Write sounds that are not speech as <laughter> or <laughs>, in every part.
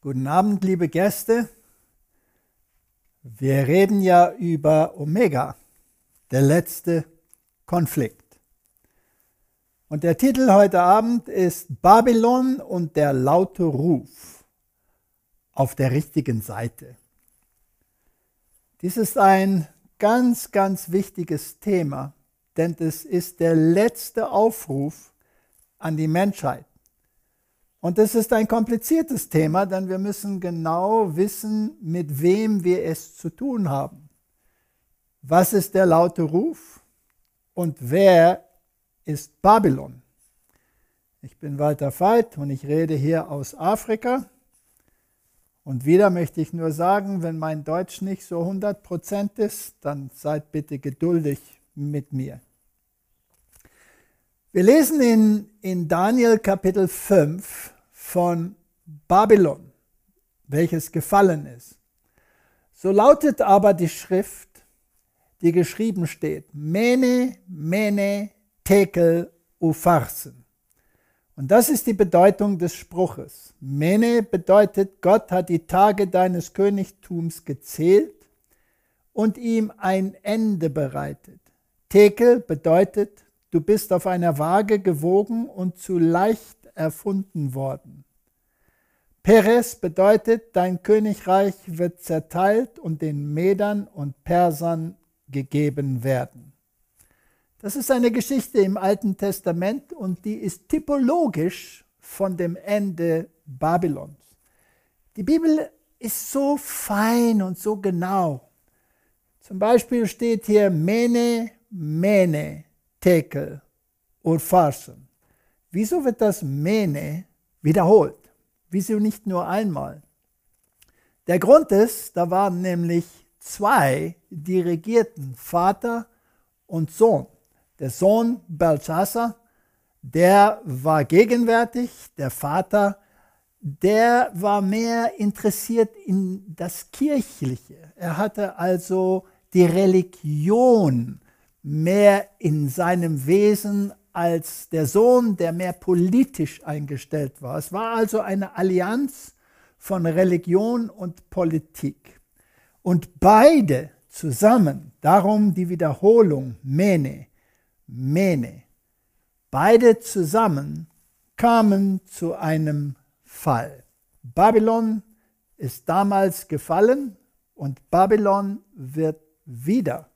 Guten Abend, liebe Gäste. Wir reden ja über Omega, der letzte Konflikt. Und der Titel heute Abend ist Babylon und der laute Ruf auf der richtigen Seite. Dies ist ein ganz, ganz wichtiges Thema, denn es ist der letzte Aufruf an die Menschheit. Und das ist ein kompliziertes Thema, denn wir müssen genau wissen, mit wem wir es zu tun haben. Was ist der laute Ruf und wer ist Babylon? Ich bin Walter Veit und ich rede hier aus Afrika. Und wieder möchte ich nur sagen, wenn mein Deutsch nicht so 100% ist, dann seid bitte geduldig mit mir. Wir lesen in, in Daniel Kapitel 5 von Babylon, welches gefallen ist. So lautet aber die Schrift, die geschrieben steht, Mene, Mene, Tekel, Upharsen. Und das ist die Bedeutung des Spruches. Mene bedeutet, Gott hat die Tage deines Königtums gezählt und ihm ein Ende bereitet. Tekel bedeutet, Du bist auf einer Waage gewogen und zu leicht erfunden worden. Peres bedeutet, dein Königreich wird zerteilt und den Medern und Persern gegeben werden. Das ist eine Geschichte im Alten Testament und die ist typologisch von dem Ende Babylons. Die Bibel ist so fein und so genau. Zum Beispiel steht hier Mene, Mene, Tekel und Farsen. Wieso wird das Mene wiederholt? Wieso nicht nur einmal? Der Grund ist, da waren nämlich zwei, die regierten, Vater und Sohn. Der Sohn Belshazzar, der war gegenwärtig, der Vater, der war mehr interessiert in das Kirchliche. Er hatte also die Religion mehr in seinem Wesen als der Sohn, der mehr politisch eingestellt war. Es war also eine Allianz von Religion und Politik. Und beide zusammen, darum die Wiederholung, Mene, Mene, beide zusammen kamen zu einem Fall. Babylon ist damals gefallen und Babylon wird wieder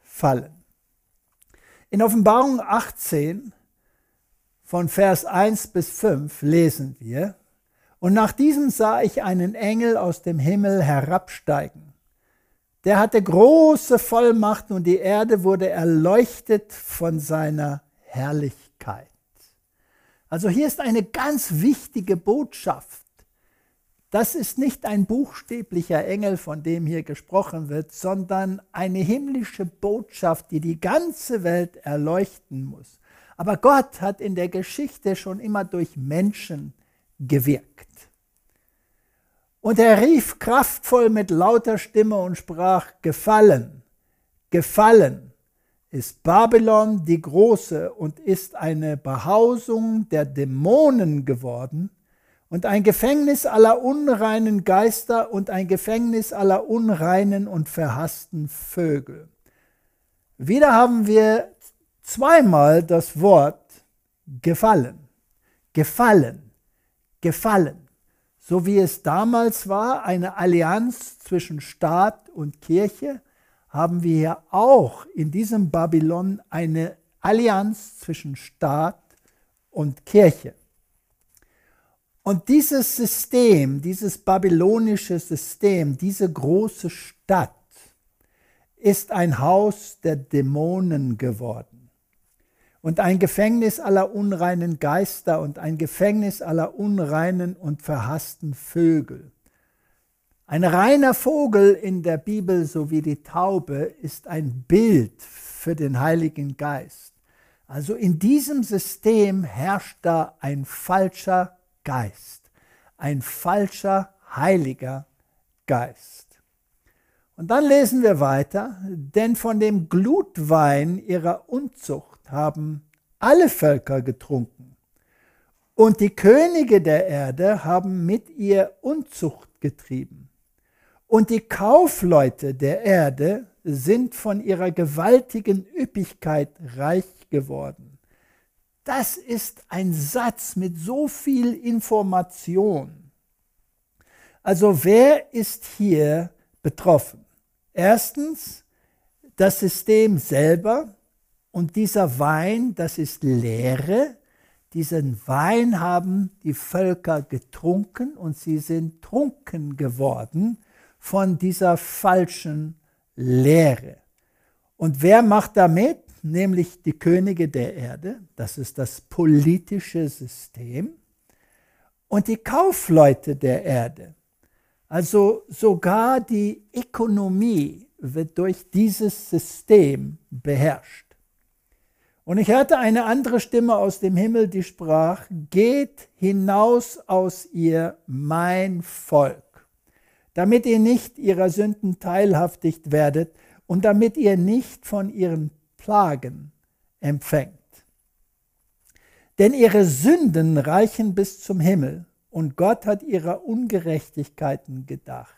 fallen. In Offenbarung 18 von Vers 1 bis 5 lesen wir, und nach diesem sah ich einen Engel aus dem Himmel herabsteigen. Der hatte große Vollmacht und die Erde wurde erleuchtet von seiner Herrlichkeit. Also hier ist eine ganz wichtige Botschaft das ist nicht ein buchstäblicher Engel, von dem hier gesprochen wird, sondern eine himmlische Botschaft, die die ganze Welt erleuchten muss. Aber Gott hat in der Geschichte schon immer durch Menschen gewirkt. Und er rief kraftvoll mit lauter Stimme und sprach, gefallen, gefallen ist Babylon die Große und ist eine Behausung der Dämonen geworden, und ein Gefängnis aller unreinen Geister und ein Gefängnis aller unreinen und verhassten Vögel. Wieder haben wir zweimal das Wort gefallen, gefallen, gefallen. So wie es damals war, eine Allianz zwischen Staat und Kirche, haben wir hier auch in diesem Babylon eine Allianz zwischen Staat und Kirche. Und dieses System, dieses babylonische System, diese große Stadt ist ein Haus der Dämonen geworden und ein Gefängnis aller unreinen Geister und ein Gefängnis aller unreinen und verhassten Vögel. Ein reiner Vogel in der Bibel sowie die Taube ist ein Bild für den Heiligen Geist. Also in diesem System herrscht da ein falscher Geist, ein falscher heiliger Geist. Und dann lesen wir weiter, denn von dem Glutwein ihrer Unzucht haben alle Völker getrunken. Und die Könige der Erde haben mit ihr Unzucht getrieben. Und die Kaufleute der Erde sind von ihrer gewaltigen Üppigkeit reich geworden. Das ist ein Satz mit so viel Information. Also wer ist hier betroffen? Erstens das System selber und dieser Wein, das ist Leere. Diesen Wein haben die Völker getrunken und sie sind trunken geworden von dieser falschen Lehre. Und wer macht damit? Nämlich die Könige der Erde, das ist das politische System, und die Kaufleute der Erde. Also sogar die Ökonomie wird durch dieses System beherrscht. Und ich hörte eine andere Stimme aus dem Himmel, die sprach, geht hinaus aus ihr, mein Volk damit ihr nicht ihrer Sünden teilhaftig werdet und damit ihr nicht von ihren Plagen empfängt. Denn ihre Sünden reichen bis zum Himmel und Gott hat ihrer Ungerechtigkeiten gedacht.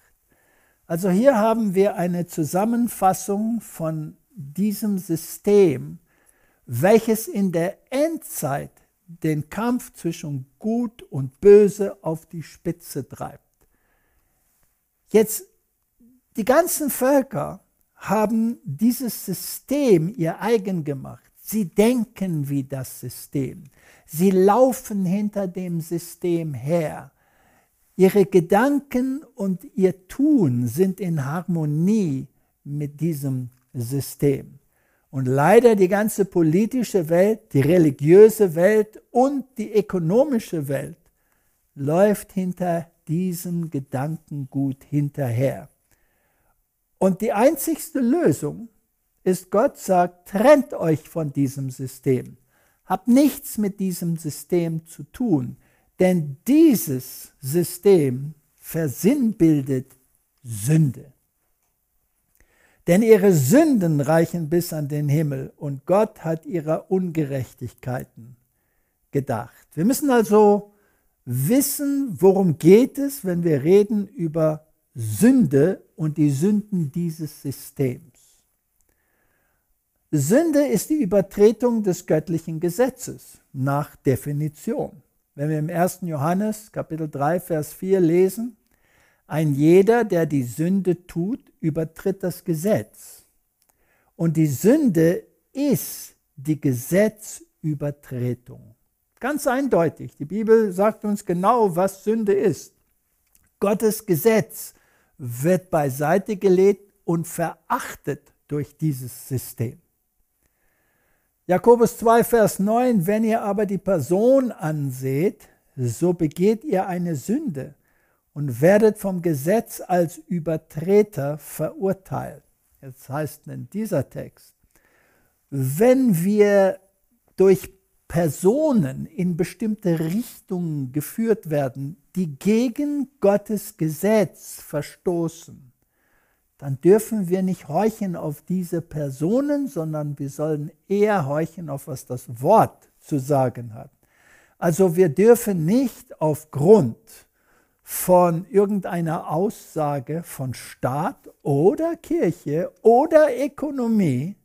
Also hier haben wir eine Zusammenfassung von diesem System, welches in der Endzeit den Kampf zwischen Gut und Böse auf die Spitze treibt. Jetzt, die ganzen Völker haben dieses System ihr eigen gemacht. Sie denken wie das System. Sie laufen hinter dem System her. Ihre Gedanken und ihr Tun sind in Harmonie mit diesem System. Und leider die ganze politische Welt, die religiöse Welt und die ökonomische Welt läuft hinter diesem Gedankengut hinterher. Und die einzigste Lösung ist, Gott sagt, trennt euch von diesem System. Habt nichts mit diesem System zu tun, denn dieses System versinnbildet Sünde. Denn ihre Sünden reichen bis an den Himmel und Gott hat ihrer Ungerechtigkeiten gedacht. Wir müssen also wissen, worum geht es, wenn wir reden über Sünde und die Sünden dieses Systems. Sünde ist die Übertretung des göttlichen Gesetzes nach Definition. Wenn wir im 1. Johannes Kapitel 3 Vers 4 lesen, ein jeder, der die Sünde tut, übertritt das Gesetz. Und die Sünde ist die Gesetzübertretung. Ganz eindeutig. Die Bibel sagt uns genau, was Sünde ist. Gottes Gesetz wird beiseite gelegt und verachtet durch dieses System. Jakobus 2, Vers 9, wenn ihr aber die Person anseht, so begeht ihr eine Sünde und werdet vom Gesetz als Übertreter verurteilt. Jetzt heißt in dieser Text, wenn wir durch Personen in bestimmte Richtungen geführt werden, die gegen Gottes Gesetz verstoßen, dann dürfen wir nicht horchen auf diese Personen, sondern wir sollen eher horchen auf, was das Wort zu sagen hat. Also wir dürfen nicht aufgrund von irgendeiner Aussage von Staat oder Kirche oder Ökonomie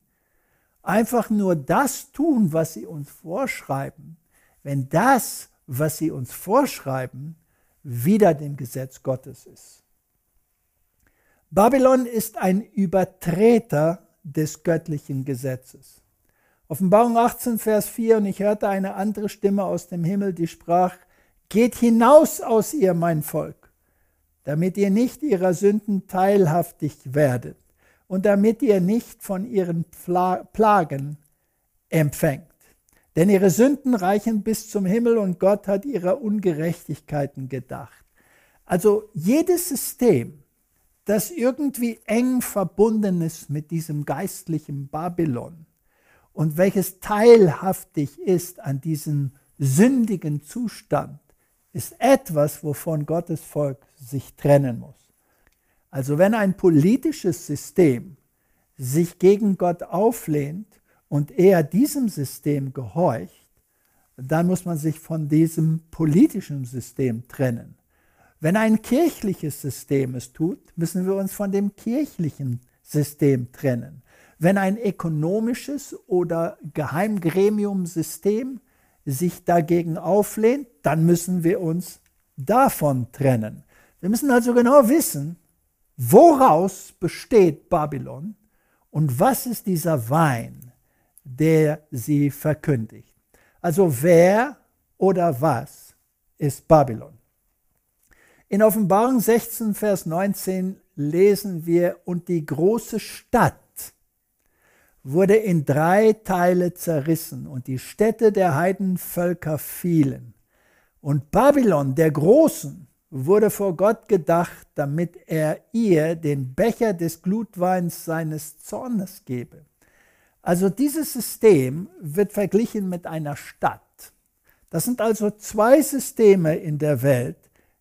einfach nur das tun, was sie uns vorschreiben, wenn das, was sie uns vorschreiben, wieder dem Gesetz Gottes ist. Babylon ist ein Übertreter des göttlichen Gesetzes. Offenbarung 18, Vers 4, und ich hörte eine andere Stimme aus dem Himmel, die sprach, Geht hinaus aus ihr, mein Volk, damit ihr nicht ihrer Sünden teilhaftig werdet und damit ihr nicht von ihren Plagen empfängt. Denn ihre Sünden reichen bis zum Himmel und Gott hat ihrer Ungerechtigkeiten gedacht. Also jedes System, das irgendwie eng verbunden ist mit diesem geistlichen Babylon und welches teilhaftig ist an diesem sündigen Zustand, ist etwas, wovon Gottes Volk sich trennen muss. Also wenn ein politisches System sich gegen Gott auflehnt und er diesem System gehorcht, dann muss man sich von diesem politischen System trennen. Wenn ein kirchliches System es tut, müssen wir uns von dem kirchlichen System trennen. Wenn ein ökonomisches oder Geheimgremiumsystem sich dagegen auflehnt, dann müssen wir uns davon trennen. Wir müssen also genau wissen, woraus besteht Babylon und was ist dieser Wein, der sie verkündigt. Also wer oder was ist Babylon? In Offenbarung 16, Vers 19 lesen wir, und die große Stadt wurde in drei Teile zerrissen und die Städte der Heidenvölker fielen. Und Babylon, der Großen, wurde vor Gott gedacht, damit er ihr den Becher des Glutweins seines Zornes gebe. Also dieses System wird verglichen mit einer Stadt. Das sind also zwei Systeme in der Welt,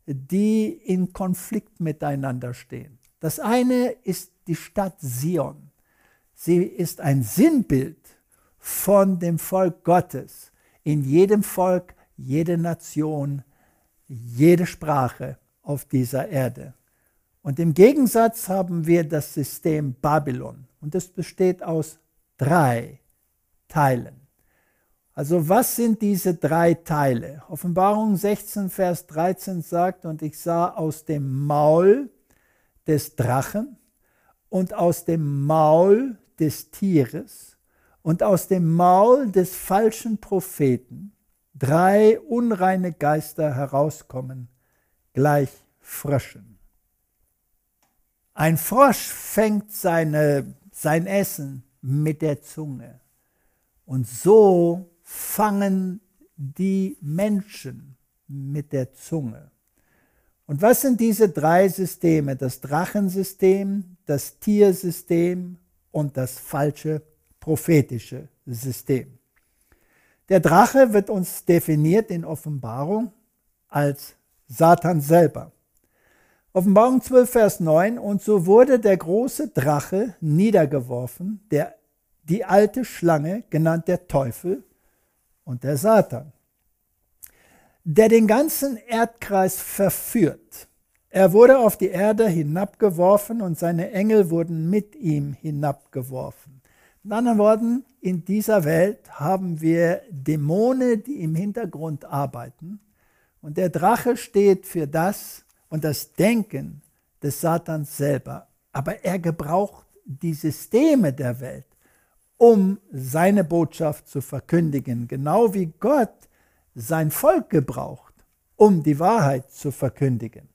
die in Konflikt miteinander stehen. Das eine ist die Stadt Sion. Sie ist ein Sinnbild von dem Volk Gottes. In jedem Volk, jede Nation, jede Sprache auf dieser Erde. Und im Gegensatz haben wir das System Babylon. Und es besteht aus drei Teilen. Also was sind diese drei Teile? Offenbarung 16, Vers 13 sagt, und ich sah aus dem Maul des Drachen und aus dem Maul des Tieres und aus dem Maul des falschen Propheten drei unreine Geister herauskommen, gleich Fröschen. Ein Frosch fängt seine, sein Essen mit der Zunge. Und so fangen die Menschen mit der Zunge. Und was sind diese drei Systeme? Das Drachensystem, das Tiersystem und das falsche prophetische System. Der Drache wird uns definiert in Offenbarung als Satan selber. Offenbarung 12, Vers 9, und so wurde der große Drache niedergeworfen, der, die alte Schlange, genannt der Teufel und der Satan, der den ganzen Erdkreis verführt. Er wurde auf die Erde hinabgeworfen und seine Engel wurden mit ihm hinabgeworfen. Mit anderen Worten, in dieser Welt haben wir Dämonen, die im Hintergrund arbeiten. Und der Drache steht für das und das Denken des Satans selber. Aber er gebraucht die Systeme der Welt, um seine Botschaft zu verkündigen, genau wie Gott sein Volk gebraucht, um die Wahrheit zu verkündigen.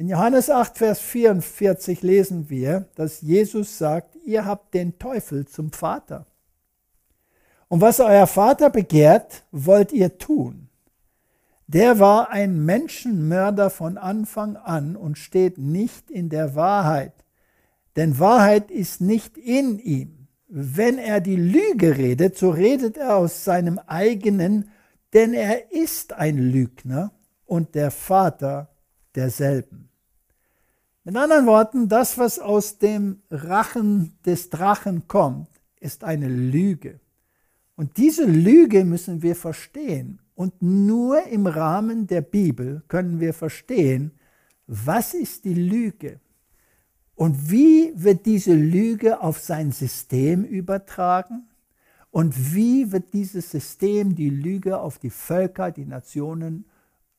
In Johannes 8, Vers 44 lesen wir, dass Jesus sagt, ihr habt den Teufel zum Vater. Und was euer Vater begehrt, wollt ihr tun. Der war ein Menschenmörder von Anfang an und steht nicht in der Wahrheit, denn Wahrheit ist nicht in ihm. Wenn er die Lüge redet, so redet er aus seinem eigenen, denn er ist ein Lügner und der Vater derselben. In anderen Worten, das, was aus dem Rachen des Drachen kommt, ist eine Lüge. Und diese Lüge müssen wir verstehen. Und nur im Rahmen der Bibel können wir verstehen, was ist die Lüge und wie wird diese Lüge auf sein System übertragen und wie wird dieses System die Lüge auf die Völker, die Nationen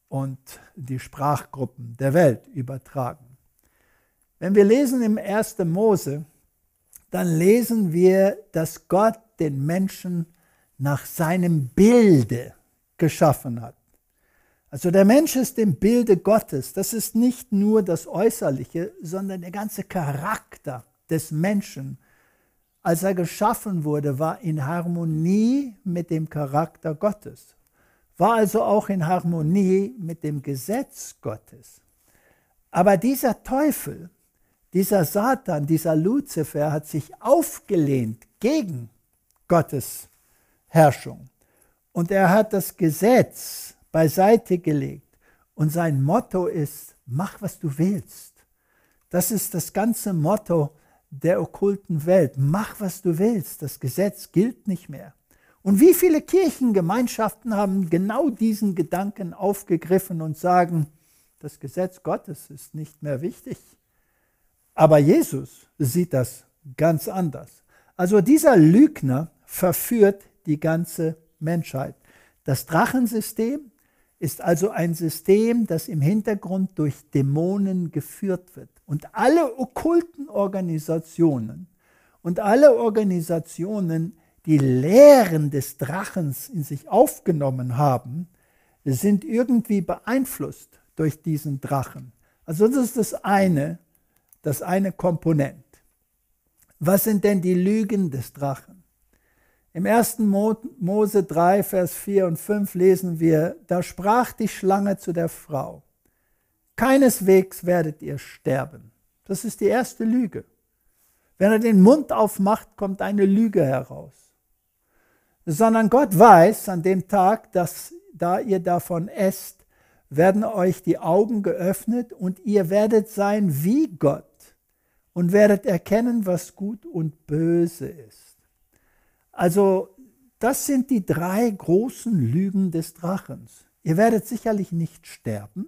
und die Sprachgruppen der Welt übertragen. Wenn wir lesen im 1. Mose, dann lesen wir, dass Gott den Menschen nach seinem Bilde geschaffen hat. Also der Mensch ist im Bilde Gottes. Das ist nicht nur das Äußerliche, sondern der ganze Charakter des Menschen, als er geschaffen wurde, war in Harmonie mit dem Charakter Gottes, war also auch in Harmonie mit dem Gesetz Gottes. Aber dieser Teufel, dieser Satan, dieser Luzifer hat sich aufgelehnt gegen Gottes Herrschung. Und er hat das Gesetz beiseite gelegt. Und sein Motto ist, mach, was du willst. Das ist das ganze Motto der okkulten Welt. Mach, was du willst. Das Gesetz gilt nicht mehr. Und wie viele Kirchengemeinschaften haben genau diesen Gedanken aufgegriffen und sagen, das Gesetz Gottes ist nicht mehr wichtig. Aber Jesus sieht das ganz anders. Also dieser Lügner verführt die ganze Menschheit. Das Drachensystem ist also ein System, das im Hintergrund durch Dämonen geführt wird. Und alle okkulten Organisationen und alle Organisationen, die Lehren des Drachens in sich aufgenommen haben, sind irgendwie beeinflusst durch diesen Drachen. Also das ist das eine, das eine Komponent. Was sind denn die Lügen des Drachen? Im 1. Mose 3, Vers 4 und 5 lesen wir, da sprach die Schlange zu der Frau, keineswegs werdet ihr sterben. Das ist die erste Lüge. Wenn er den Mund aufmacht, kommt eine Lüge heraus. Sondern Gott weiß an dem Tag, dass da ihr davon esst, werden euch die Augen geöffnet und ihr werdet sein wie Gott und werdet erkennen, was gut und böse ist. Also das sind die drei großen Lügen des Drachens. Ihr werdet sicherlich nicht sterben.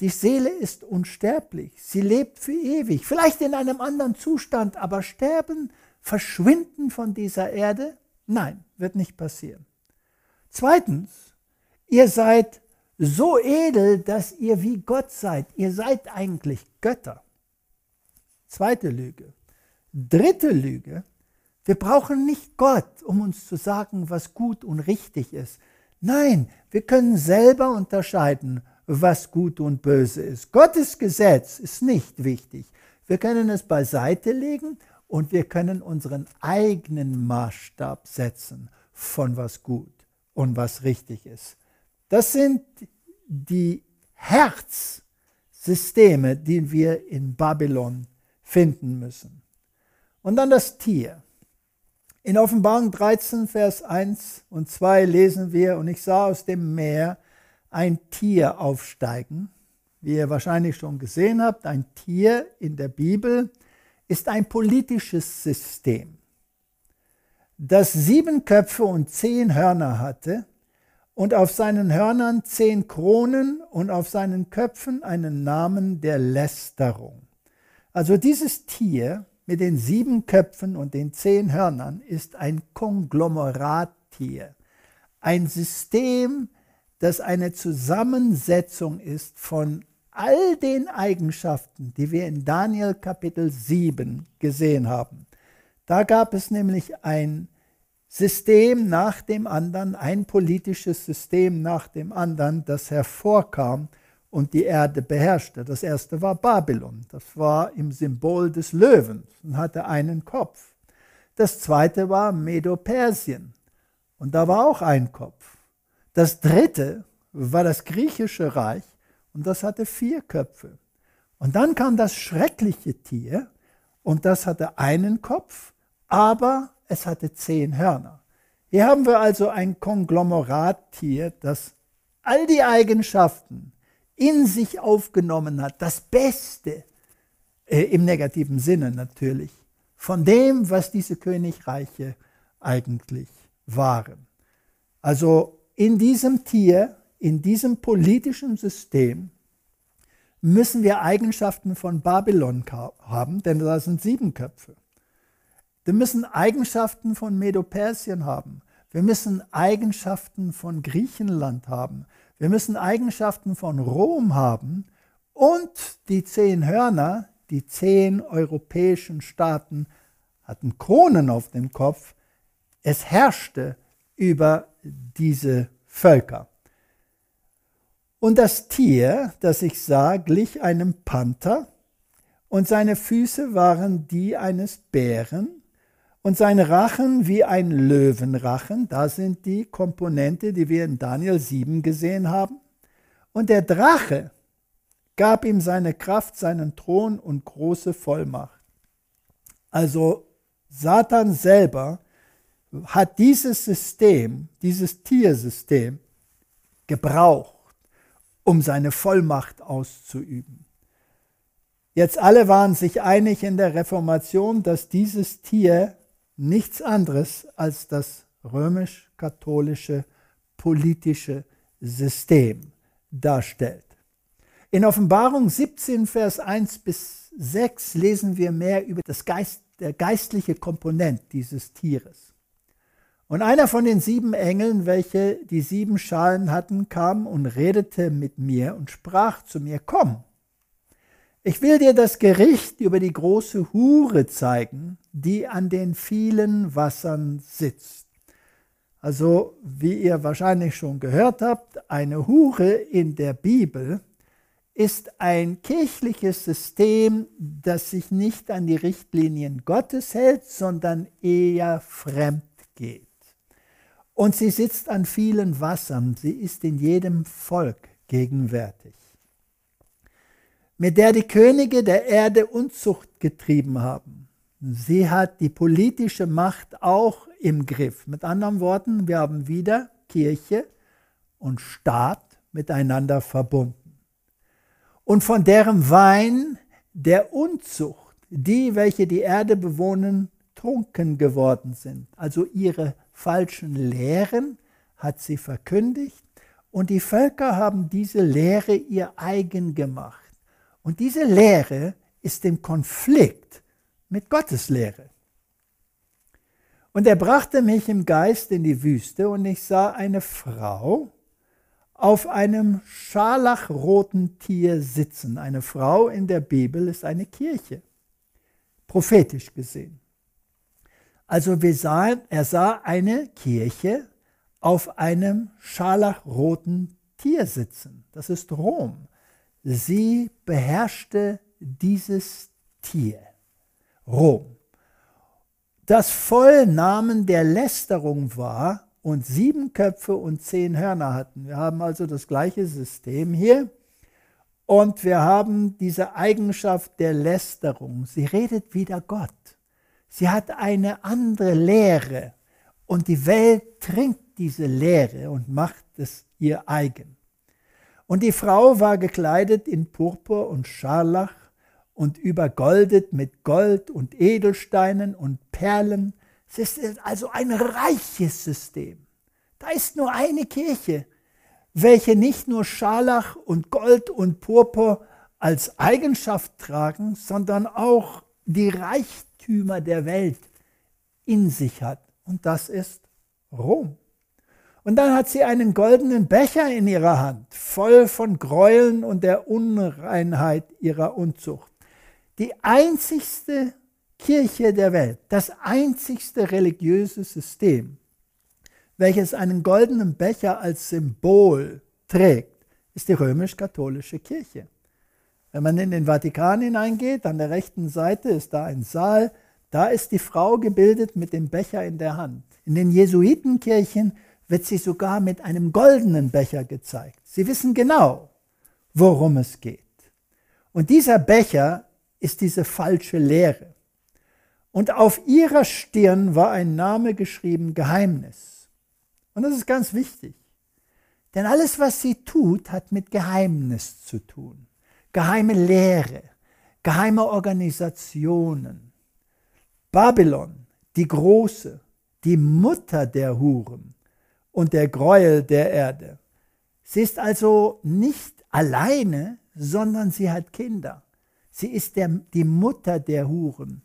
Die Seele ist unsterblich. Sie lebt für ewig. Vielleicht in einem anderen Zustand, aber sterben, verschwinden von dieser Erde? Nein, wird nicht passieren. Zweitens, ihr seid so edel, dass ihr wie Gott seid. Ihr seid eigentlich Götter. Zweite Lüge. Dritte Lüge. Wir brauchen nicht Gott, um uns zu sagen, was gut und richtig ist. Nein, wir können selber unterscheiden, was gut und böse ist. Gottes Gesetz ist nicht wichtig. Wir können es beiseite legen und wir können unseren eigenen Maßstab setzen von was gut und was richtig ist. Das sind die Herzsysteme, die wir in Babylon finden müssen. Und dann das Tier. In Offenbarung 13, Vers 1 und 2 lesen wir, und ich sah aus dem Meer ein Tier aufsteigen. Wie ihr wahrscheinlich schon gesehen habt, ein Tier in der Bibel ist ein politisches System, das sieben Köpfe und zehn Hörner hatte und auf seinen Hörnern zehn Kronen und auf seinen Köpfen einen Namen der Lästerung. Also dieses Tier mit den sieben Köpfen und den zehn Hörnern ist ein Konglomerattier, ein System, das eine Zusammensetzung ist von all den Eigenschaften, die wir in Daniel Kapitel 7 gesehen haben. Da gab es nämlich ein System nach dem anderen, ein politisches System nach dem anderen, das hervorkam und die Erde beherrschte. Das erste war Babylon. Das war im Symbol des Löwens und hatte einen Kopf. Das zweite war Medo-Persien und da war auch ein Kopf. Das dritte war das griechische Reich und das hatte vier Köpfe. Und dann kam das schreckliche Tier und das hatte einen Kopf, aber es hatte zehn Hörner. Hier haben wir also ein Konglomerattier, das all die Eigenschaften in sich aufgenommen hat, das Beste, äh, im negativen Sinne natürlich, von dem, was diese Königreiche eigentlich waren. Also in diesem Tier, in diesem politischen System müssen wir Eigenschaften von Babylon haben, denn da sind sieben Köpfe. Wir müssen Eigenschaften von Medo-Persien haben. Wir müssen Eigenschaften von Griechenland haben. Wir müssen Eigenschaften von Rom haben. Und die zehn Hörner, die zehn europäischen Staaten hatten Kronen auf dem Kopf. Es herrschte über diese Völker. Und das Tier, das ich sah, glich einem Panther, und seine Füße waren die eines Bären, und sein Rachen wie ein Löwenrachen, da sind die Komponente, die wir in Daniel 7 gesehen haben. Und der Drache gab ihm seine Kraft, seinen Thron und große Vollmacht. Also Satan selber hat dieses System, dieses Tiersystem gebraucht, um seine Vollmacht auszuüben. Jetzt alle waren sich einig in der Reformation, dass dieses Tier nichts anderes als das römisch-katholische politische System darstellt. In Offenbarung 17, Vers 1 bis 6 lesen wir mehr über das Geist, der geistliche Komponent dieses Tieres. Und einer von den sieben Engeln, welche die sieben Schalen hatten, kam und redete mit mir und sprach zu mir, komm, ich will dir das Gericht über die große Hure zeigen, die an den vielen Wassern sitzt. Also, wie ihr wahrscheinlich schon gehört habt, eine Hure in der Bibel ist ein kirchliches System, das sich nicht an die Richtlinien Gottes hält, sondern eher fremd geht. Und sie sitzt an vielen Wassern, sie ist in jedem Volk gegenwärtig, mit der die Könige der Erde Unzucht getrieben haben. Sie hat die politische Macht auch im Griff. Mit anderen Worten, wir haben wieder Kirche und Staat miteinander verbunden und von deren Wein der Unzucht, die, welche die Erde bewohnen, trunken geworden sind. Also ihre falschen Lehren hat sie verkündigt und die Völker haben diese Lehre ihr eigen gemacht. Und diese Lehre ist im Konflikt mit Gottes Lehre. Und er brachte mich im Geist in die Wüste und ich sah eine Frau, auf einem scharlachroten Tier sitzen. Eine Frau in der Bibel ist eine Kirche, prophetisch gesehen. Also wir sahen, er sah eine Kirche auf einem scharlachroten Tier sitzen. Das ist Rom. Sie beherrschte dieses Tier, Rom. Das Vollnamen der Lästerung war und sieben Köpfe und zehn Hörner hatten. Wir haben also das gleiche System hier. Und wir haben diese Eigenschaft der Lästerung. Sie redet wieder Gott. Sie hat eine andere Lehre. Und die Welt trinkt diese Lehre und macht es ihr eigen. Und die Frau war gekleidet in Purpur und Scharlach und übergoldet mit Gold und Edelsteinen und Perlen es ist also ein reiches System. Da ist nur eine Kirche, welche nicht nur Scharlach und Gold und Purpur als Eigenschaft tragen, sondern auch die Reichtümer der Welt in sich hat. Und das ist Rom. Und dann hat sie einen goldenen Becher in ihrer Hand, voll von Gräueln und der Unreinheit ihrer Unzucht. Die einzigste Kirche der Welt, das einzigste religiöse System, welches einen goldenen Becher als Symbol trägt, ist die römisch-katholische Kirche. Wenn man in den Vatikan hineingeht, an der rechten Seite ist da ein Saal, da ist die Frau gebildet mit dem Becher in der Hand. In den Jesuitenkirchen wird sie sogar mit einem goldenen Becher gezeigt. Sie wissen genau, worum es geht. Und dieser Becher ist diese falsche Lehre. Und auf ihrer Stirn war ein Name geschrieben, Geheimnis. Und das ist ganz wichtig. Denn alles, was sie tut, hat mit Geheimnis zu tun. Geheime Lehre, geheime Organisationen. Babylon, die große, die Mutter der Huren und der Gräuel der Erde. Sie ist also nicht alleine, sondern sie hat Kinder. Sie ist der, die Mutter der Huren.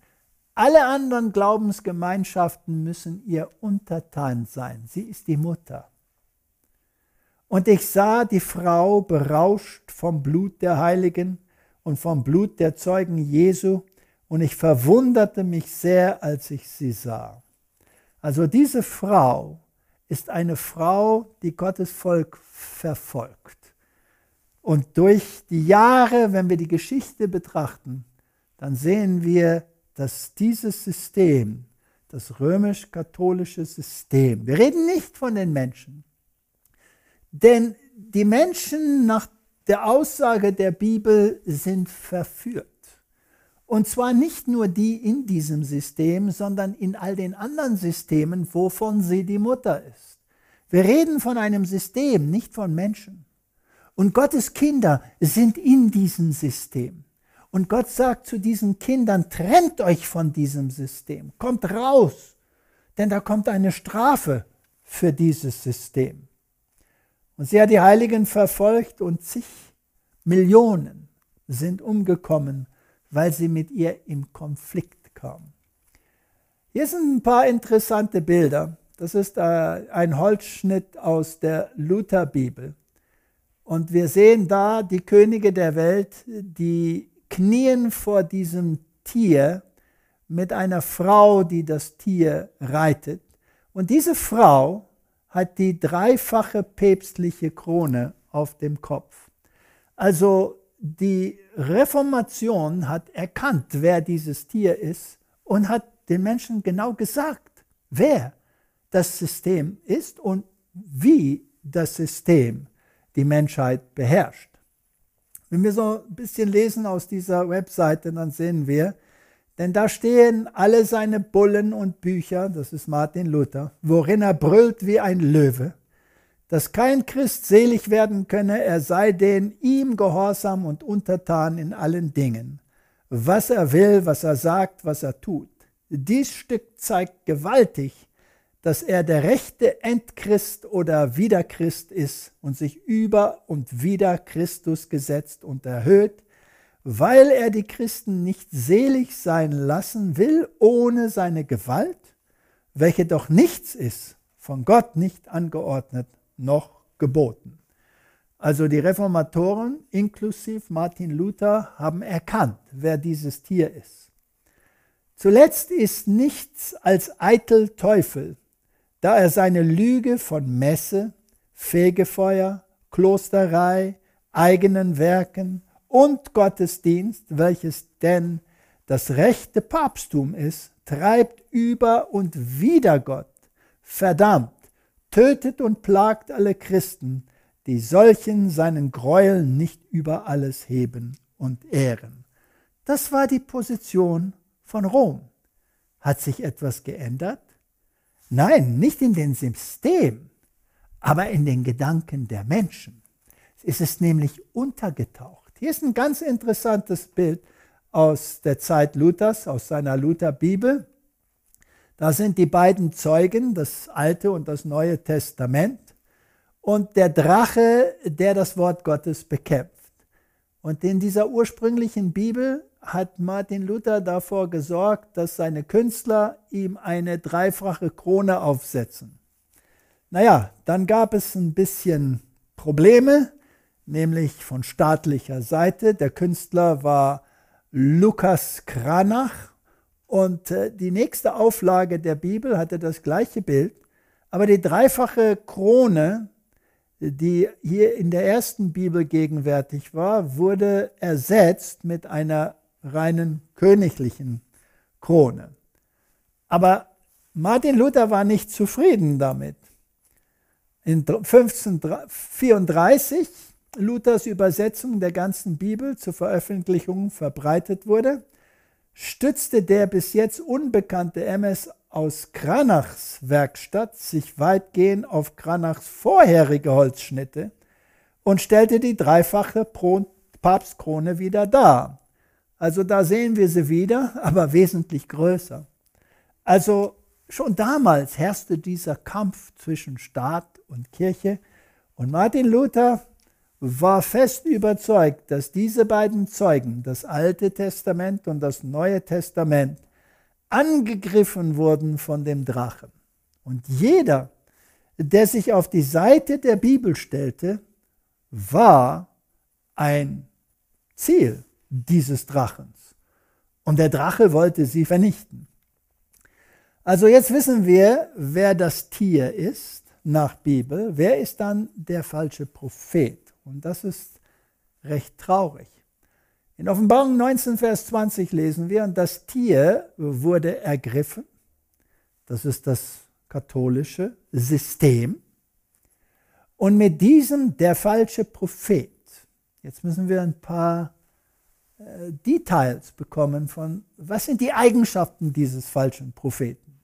Alle anderen Glaubensgemeinschaften müssen ihr untertan sein. Sie ist die Mutter. Und ich sah die Frau berauscht vom Blut der Heiligen und vom Blut der Zeugen Jesu, und ich verwunderte mich sehr, als ich sie sah. Also diese Frau ist eine Frau, die Gottes Volk verfolgt. Und durch die Jahre, wenn wir die Geschichte betrachten, dann sehen wir, dass dieses System, das römisch-katholische System, wir reden nicht von den Menschen, denn die Menschen nach der Aussage der Bibel sind verführt. Und zwar nicht nur die in diesem System, sondern in all den anderen Systemen, wovon sie die Mutter ist. Wir reden von einem System, nicht von Menschen. Und Gottes Kinder sind in diesem System. Und Gott sagt zu diesen Kindern, trennt euch von diesem System, kommt raus. denn da kommt eine Strafe für dieses System. Und sie hat die Heiligen verfolgt und zig Millionen sind umgekommen, weil sie mit ihr im Konflikt kamen. Hier sind ein paar interessante Bilder. Das ist äh, ein Holzschnitt aus der Lutherbibel. Und wir sehen da die Könige der Welt, die knien vor diesem Tier mit einer Frau, die das Tier reitet. Und diese Frau hat die dreifache päpstliche Krone auf dem Kopf. Also die Reformation hat erkannt, wer dieses Tier ist und hat den Menschen genau gesagt, wer das System ist und wie das System die Menschheit beherrscht. Wenn wir so ein bisschen lesen aus dieser Webseite, dann sehen wir, denn da stehen alle seine Bullen und Bücher, das ist Martin Luther, worin er brüllt wie ein Löwe, dass kein Christ selig werden könne, er sei den ihm gehorsam und untertan in allen Dingen, was er will, was er sagt, was er tut. Dies Stück zeigt gewaltig, dass er der rechte Endchrist oder Wiederchrist ist und sich über und wieder Christus gesetzt und erhöht, weil er die Christen nicht selig sein lassen will ohne seine Gewalt, welche doch nichts ist, von Gott nicht angeordnet noch geboten. Also die Reformatoren inklusive Martin Luther haben erkannt, wer dieses Tier ist. Zuletzt ist nichts als eitel Teufel, da er seine Lüge von Messe, Fegefeuer, Klosterei, eigenen Werken, und Gottesdienst, welches denn das rechte Papsttum ist, treibt über und wider Gott, verdammt, tötet und plagt alle Christen, die solchen seinen Gräuel nicht über alles heben und ehren. Das war die Position von Rom. Hat sich etwas geändert? Nein, nicht in dem System, aber in den Gedanken der Menschen. Es ist nämlich untergetaucht. Hier ist ein ganz interessantes Bild aus der Zeit Luthers, aus seiner Lutherbibel. Da sind die beiden Zeugen, das Alte und das Neue Testament, und der Drache, der das Wort Gottes bekämpft. Und in dieser ursprünglichen Bibel hat Martin Luther davor gesorgt, dass seine Künstler ihm eine dreifache Krone aufsetzen. Naja, dann gab es ein bisschen Probleme nämlich von staatlicher Seite. Der Künstler war Lukas Kranach und äh, die nächste Auflage der Bibel hatte das gleiche Bild, aber die dreifache Krone, die hier in der ersten Bibel gegenwärtig war, wurde ersetzt mit einer reinen königlichen Krone. Aber Martin Luther war nicht zufrieden damit. In 1534 Luthers Übersetzung der ganzen Bibel zur Veröffentlichung verbreitet wurde, stützte der bis jetzt unbekannte MS aus Kranachs Werkstatt sich weitgehend auf Kranachs vorherige Holzschnitte und stellte die dreifache Papstkrone wieder dar. Also da sehen wir sie wieder, <laughs> aber wesentlich größer. Also schon damals herrschte dieser Kampf zwischen Staat und Kirche und Martin Luther war fest überzeugt, dass diese beiden Zeugen, das Alte Testament und das Neue Testament, angegriffen wurden von dem Drachen. Und jeder, der sich auf die Seite der Bibel stellte, war ein Ziel dieses Drachens. Und der Drache wollte sie vernichten. Also jetzt wissen wir, wer das Tier ist nach Bibel. Wer ist dann der falsche Prophet? Und das ist recht traurig. In Offenbarung 19, Vers 20 lesen wir, und das Tier wurde ergriffen. Das ist das katholische System. Und mit diesem der falsche Prophet. Jetzt müssen wir ein paar äh, Details bekommen von, was sind die Eigenschaften dieses falschen Propheten.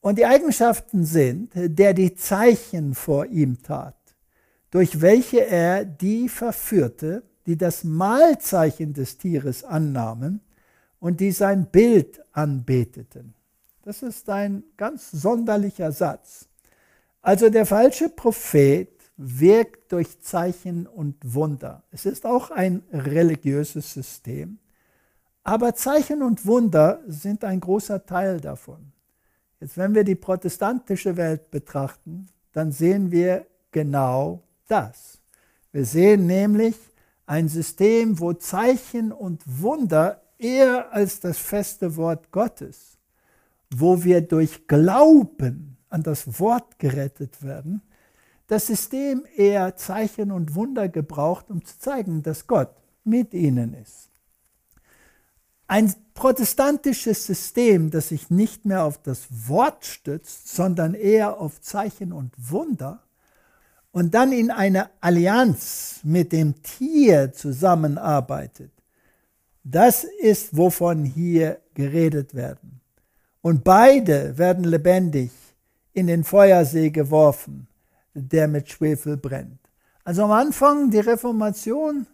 Und die Eigenschaften sind, der die Zeichen vor ihm tat durch welche er die verführte, die das Mahlzeichen des Tieres annahmen und die sein Bild anbeteten. Das ist ein ganz sonderlicher Satz. Also der falsche Prophet wirkt durch Zeichen und Wunder. Es ist auch ein religiöses System, aber Zeichen und Wunder sind ein großer Teil davon. Jetzt, wenn wir die protestantische Welt betrachten, dann sehen wir genau das. Wir sehen nämlich ein System, wo Zeichen und Wunder eher als das feste Wort Gottes, wo wir durch Glauben an das Wort gerettet werden, das System eher Zeichen und Wunder gebraucht, um zu zeigen, dass Gott mit ihnen ist. Ein protestantisches System, das sich nicht mehr auf das Wort stützt, sondern eher auf Zeichen und Wunder und dann in einer Allianz mit dem Tier zusammenarbeitet, das ist, wovon hier geredet werden. Und beide werden lebendig in den Feuersee geworfen, der mit Schwefel brennt. Also am Anfang die Reformation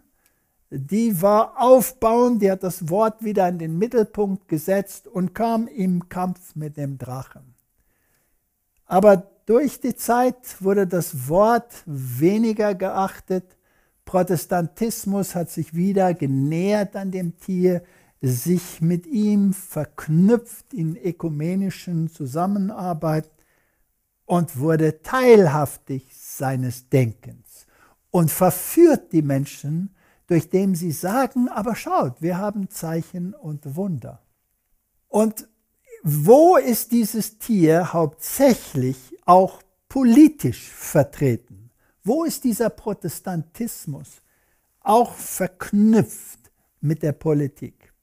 die war aufbauend, die hat das Wort wieder in den Mittelpunkt gesetzt und kam im Kampf mit dem Drachen. Aber durch die Zeit wurde das Wort weniger geachtet. Protestantismus hat sich wieder genähert an dem Tier, sich mit ihm verknüpft in ökumenischen Zusammenarbeit und wurde teilhaftig seines Denkens und verführt die Menschen durch dem sie sagen, aber schaut, wir haben Zeichen und Wunder. Und wo ist dieses Tier hauptsächlich auch politisch vertreten? Wo ist dieser Protestantismus auch verknüpft mit der Politik?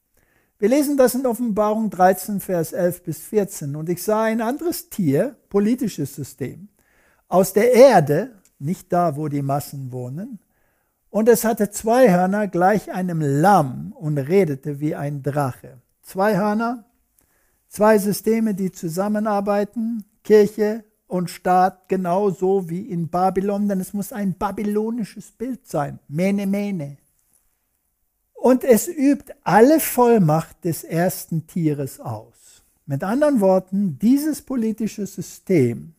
Wir lesen das in Offenbarung 13, Vers 11 bis 14. Und ich sah ein anderes Tier, politisches System, aus der Erde, nicht da, wo die Massen wohnen, und es hatte zwei Hörner gleich einem Lamm und redete wie ein Drache. Zwei Hörner, zwei Systeme, die zusammenarbeiten, Kirche und Staat genauso wie in Babylon, denn es muss ein babylonisches Bild sein. Mene, mene. Und es übt alle Vollmacht des ersten Tieres aus. Mit anderen Worten, dieses politische System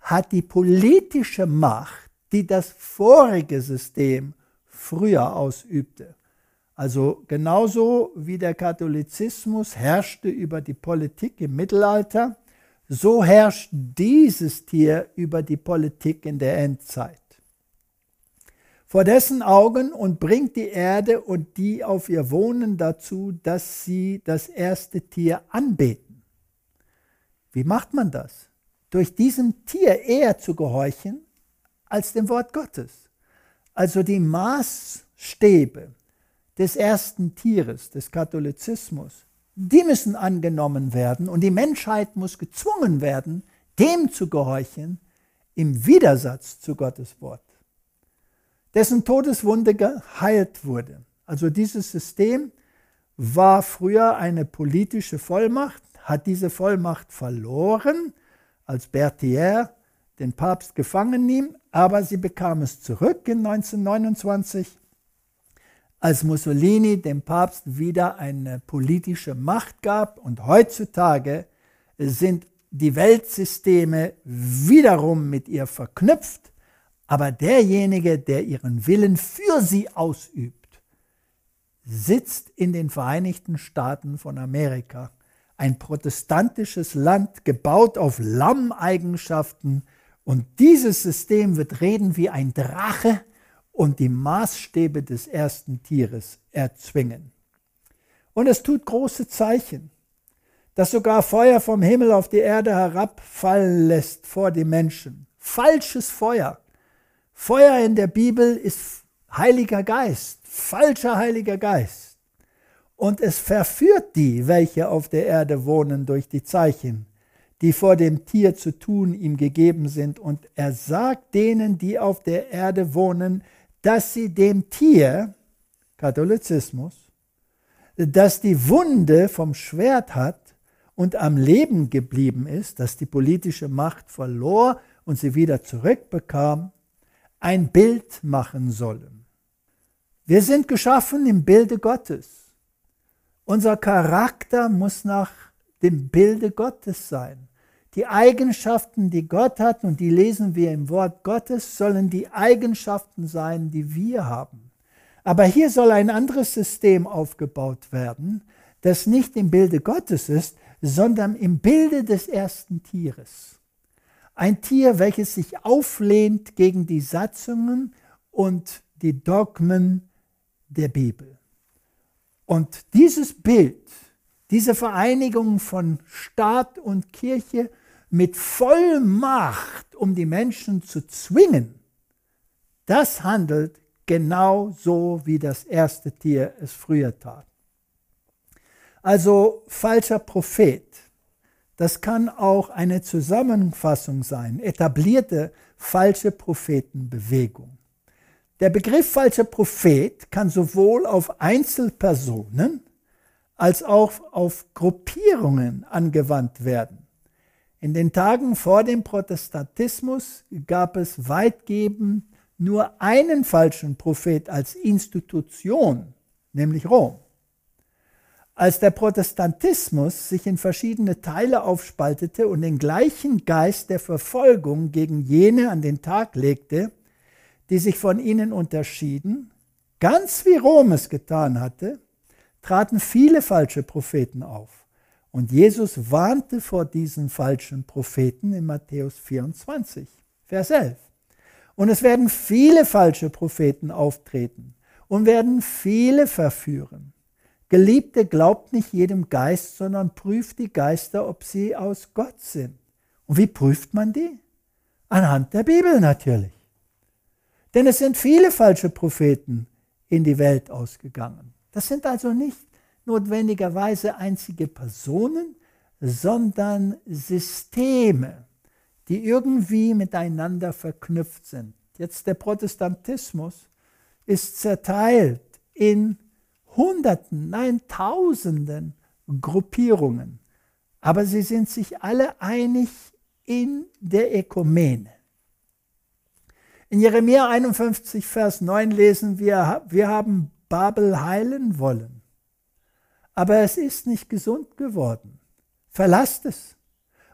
hat die politische Macht, die das vorige System früher ausübte. Also genauso wie der Katholizismus herrschte über die Politik im Mittelalter, so herrscht dieses Tier über die Politik in der Endzeit. Vor dessen Augen und bringt die Erde und die auf ihr wohnen dazu, dass sie das erste Tier anbeten. Wie macht man das? Durch diesem Tier eher zu gehorchen als dem Wort Gottes. Also die Maßstäbe des ersten Tieres, des Katholizismus, die müssen angenommen werden und die Menschheit muss gezwungen werden, dem zu gehorchen, im Widersatz zu Gottes Wort, dessen Todeswunde geheilt wurde. Also dieses System war früher eine politische Vollmacht, hat diese Vollmacht verloren, als Berthier den Papst gefangen nahm, aber sie bekam es zurück in 1929, als Mussolini dem Papst wieder eine politische Macht gab. Und heutzutage sind die Weltsysteme wiederum mit ihr verknüpft, aber derjenige, der ihren Willen für sie ausübt, sitzt in den Vereinigten Staaten von Amerika, ein protestantisches Land, gebaut auf Lammeigenschaften, und dieses System wird reden wie ein Drache und die Maßstäbe des ersten Tieres erzwingen. Und es tut große Zeichen, dass sogar Feuer vom Himmel auf die Erde herabfallen lässt vor die Menschen. Falsches Feuer. Feuer in der Bibel ist Heiliger Geist, falscher Heiliger Geist. Und es verführt die, welche auf der Erde wohnen durch die Zeichen, die vor dem Tier zu tun ihm gegeben sind. Und er sagt denen, die auf der Erde wohnen, dass sie dem Tier, Katholizismus, das die Wunde vom Schwert hat und am Leben geblieben ist, dass die politische Macht verlor und sie wieder zurückbekam, ein Bild machen sollen. Wir sind geschaffen im Bilde Gottes. Unser Charakter muss nach dem Bilde Gottes sein. Die Eigenschaften, die Gott hat, und die lesen wir im Wort Gottes, sollen die Eigenschaften sein, die wir haben. Aber hier soll ein anderes System aufgebaut werden, das nicht im Bilde Gottes ist, sondern im Bilde des ersten Tieres. Ein Tier, welches sich auflehnt gegen die Satzungen und die Dogmen der Bibel. Und dieses Bild, diese Vereinigung von Staat und Kirche mit Vollmacht, um die Menschen zu zwingen, das handelt genau so, wie das erste Tier es früher tat. Also falscher Prophet, das kann auch eine Zusammenfassung sein, etablierte falsche Prophetenbewegung. Der Begriff falscher Prophet kann sowohl auf Einzelpersonen als auch auf Gruppierungen angewandt werden. In den Tagen vor dem Protestantismus gab es weitgehend nur einen falschen Prophet als Institution, nämlich Rom. Als der Protestantismus sich in verschiedene Teile aufspaltete und den gleichen Geist der Verfolgung gegen jene an den Tag legte, die sich von ihnen unterschieden, ganz wie Rom es getan hatte, traten viele falsche Propheten auf. Und Jesus warnte vor diesen falschen Propheten in Matthäus 24, Vers 11. Und es werden viele falsche Propheten auftreten und werden viele verführen. Geliebte, glaubt nicht jedem Geist, sondern prüft die Geister, ob sie aus Gott sind. Und wie prüft man die? Anhand der Bibel natürlich. Denn es sind viele falsche Propheten in die Welt ausgegangen. Das sind also nicht notwendigerweise einzige Personen, sondern Systeme, die irgendwie miteinander verknüpft sind. Jetzt der Protestantismus ist zerteilt in Hunderten, nein Tausenden Gruppierungen. Aber sie sind sich alle einig in der Ökumene. In Jeremia 51, Vers 9 lesen wir, wir haben Babel heilen wollen, aber es ist nicht gesund geworden. Verlasst es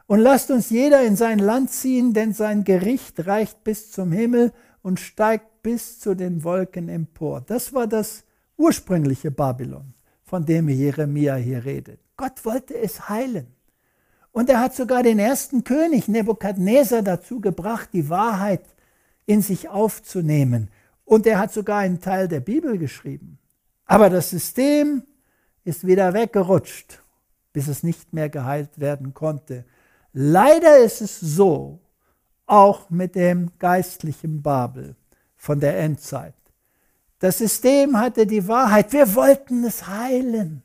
und lasst uns jeder in sein Land ziehen, denn sein Gericht reicht bis zum Himmel und steigt bis zu den Wolken empor. Das war das ursprüngliche Babylon, von dem Jeremia hier redet. Gott wollte es heilen. Und er hat sogar den ersten König Nebukadnezar dazu gebracht, die Wahrheit in sich aufzunehmen. Und er hat sogar einen Teil der Bibel geschrieben. Aber das System ist wieder weggerutscht, bis es nicht mehr geheilt werden konnte. Leider ist es so, auch mit dem geistlichen Babel von der Endzeit. Das System hatte die Wahrheit. Wir wollten es heilen.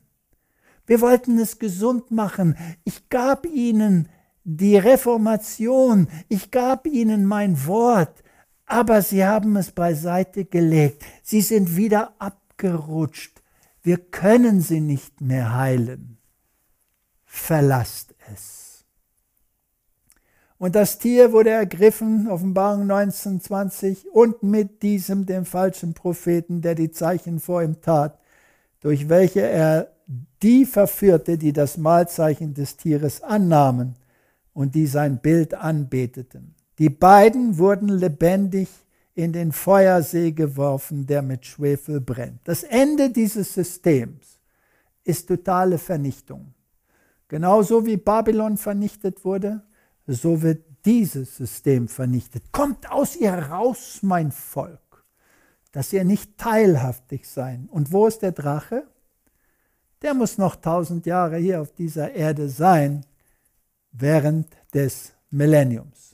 Wir wollten es gesund machen. Ich gab ihnen die Reformation. Ich gab ihnen mein Wort. Aber sie haben es beiseite gelegt. Sie sind wieder abgerutscht. Wir können sie nicht mehr heilen. Verlasst es. Und das Tier wurde ergriffen, Offenbarung 1920, und mit diesem dem falschen Propheten, der die Zeichen vor ihm tat, durch welche er die verführte, die das Mahlzeichen des Tieres annahmen und die sein Bild anbeteten. Die beiden wurden lebendig in den Feuersee geworfen, der mit Schwefel brennt. Das Ende dieses Systems ist totale Vernichtung. Genauso wie Babylon vernichtet wurde, so wird dieses System vernichtet. Kommt aus ihr raus, mein Volk, dass ihr nicht teilhaftig seid. Und wo ist der Drache? Der muss noch tausend Jahre hier auf dieser Erde sein, während des Millenniums.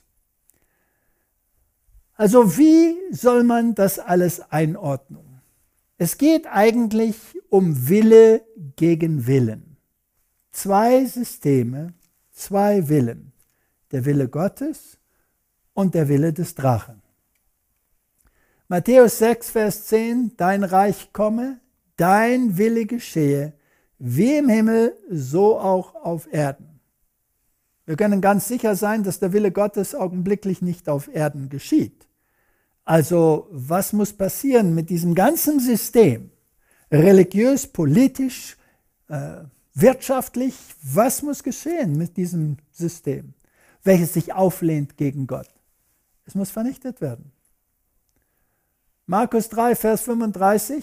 Also wie soll man das alles einordnen? Es geht eigentlich um Wille gegen Willen. Zwei Systeme, zwei Willen der Wille Gottes und der Wille des Drachen. Matthäus 6, Vers 10, dein Reich komme, dein Wille geschehe, wie im Himmel, so auch auf Erden. Wir können ganz sicher sein, dass der Wille Gottes augenblicklich nicht auf Erden geschieht. Also was muss passieren mit diesem ganzen System, religiös, politisch, äh, Wirtschaftlich, was muss geschehen mit diesem System, welches sich auflehnt gegen Gott? Es muss vernichtet werden. Markus 3, Vers 35,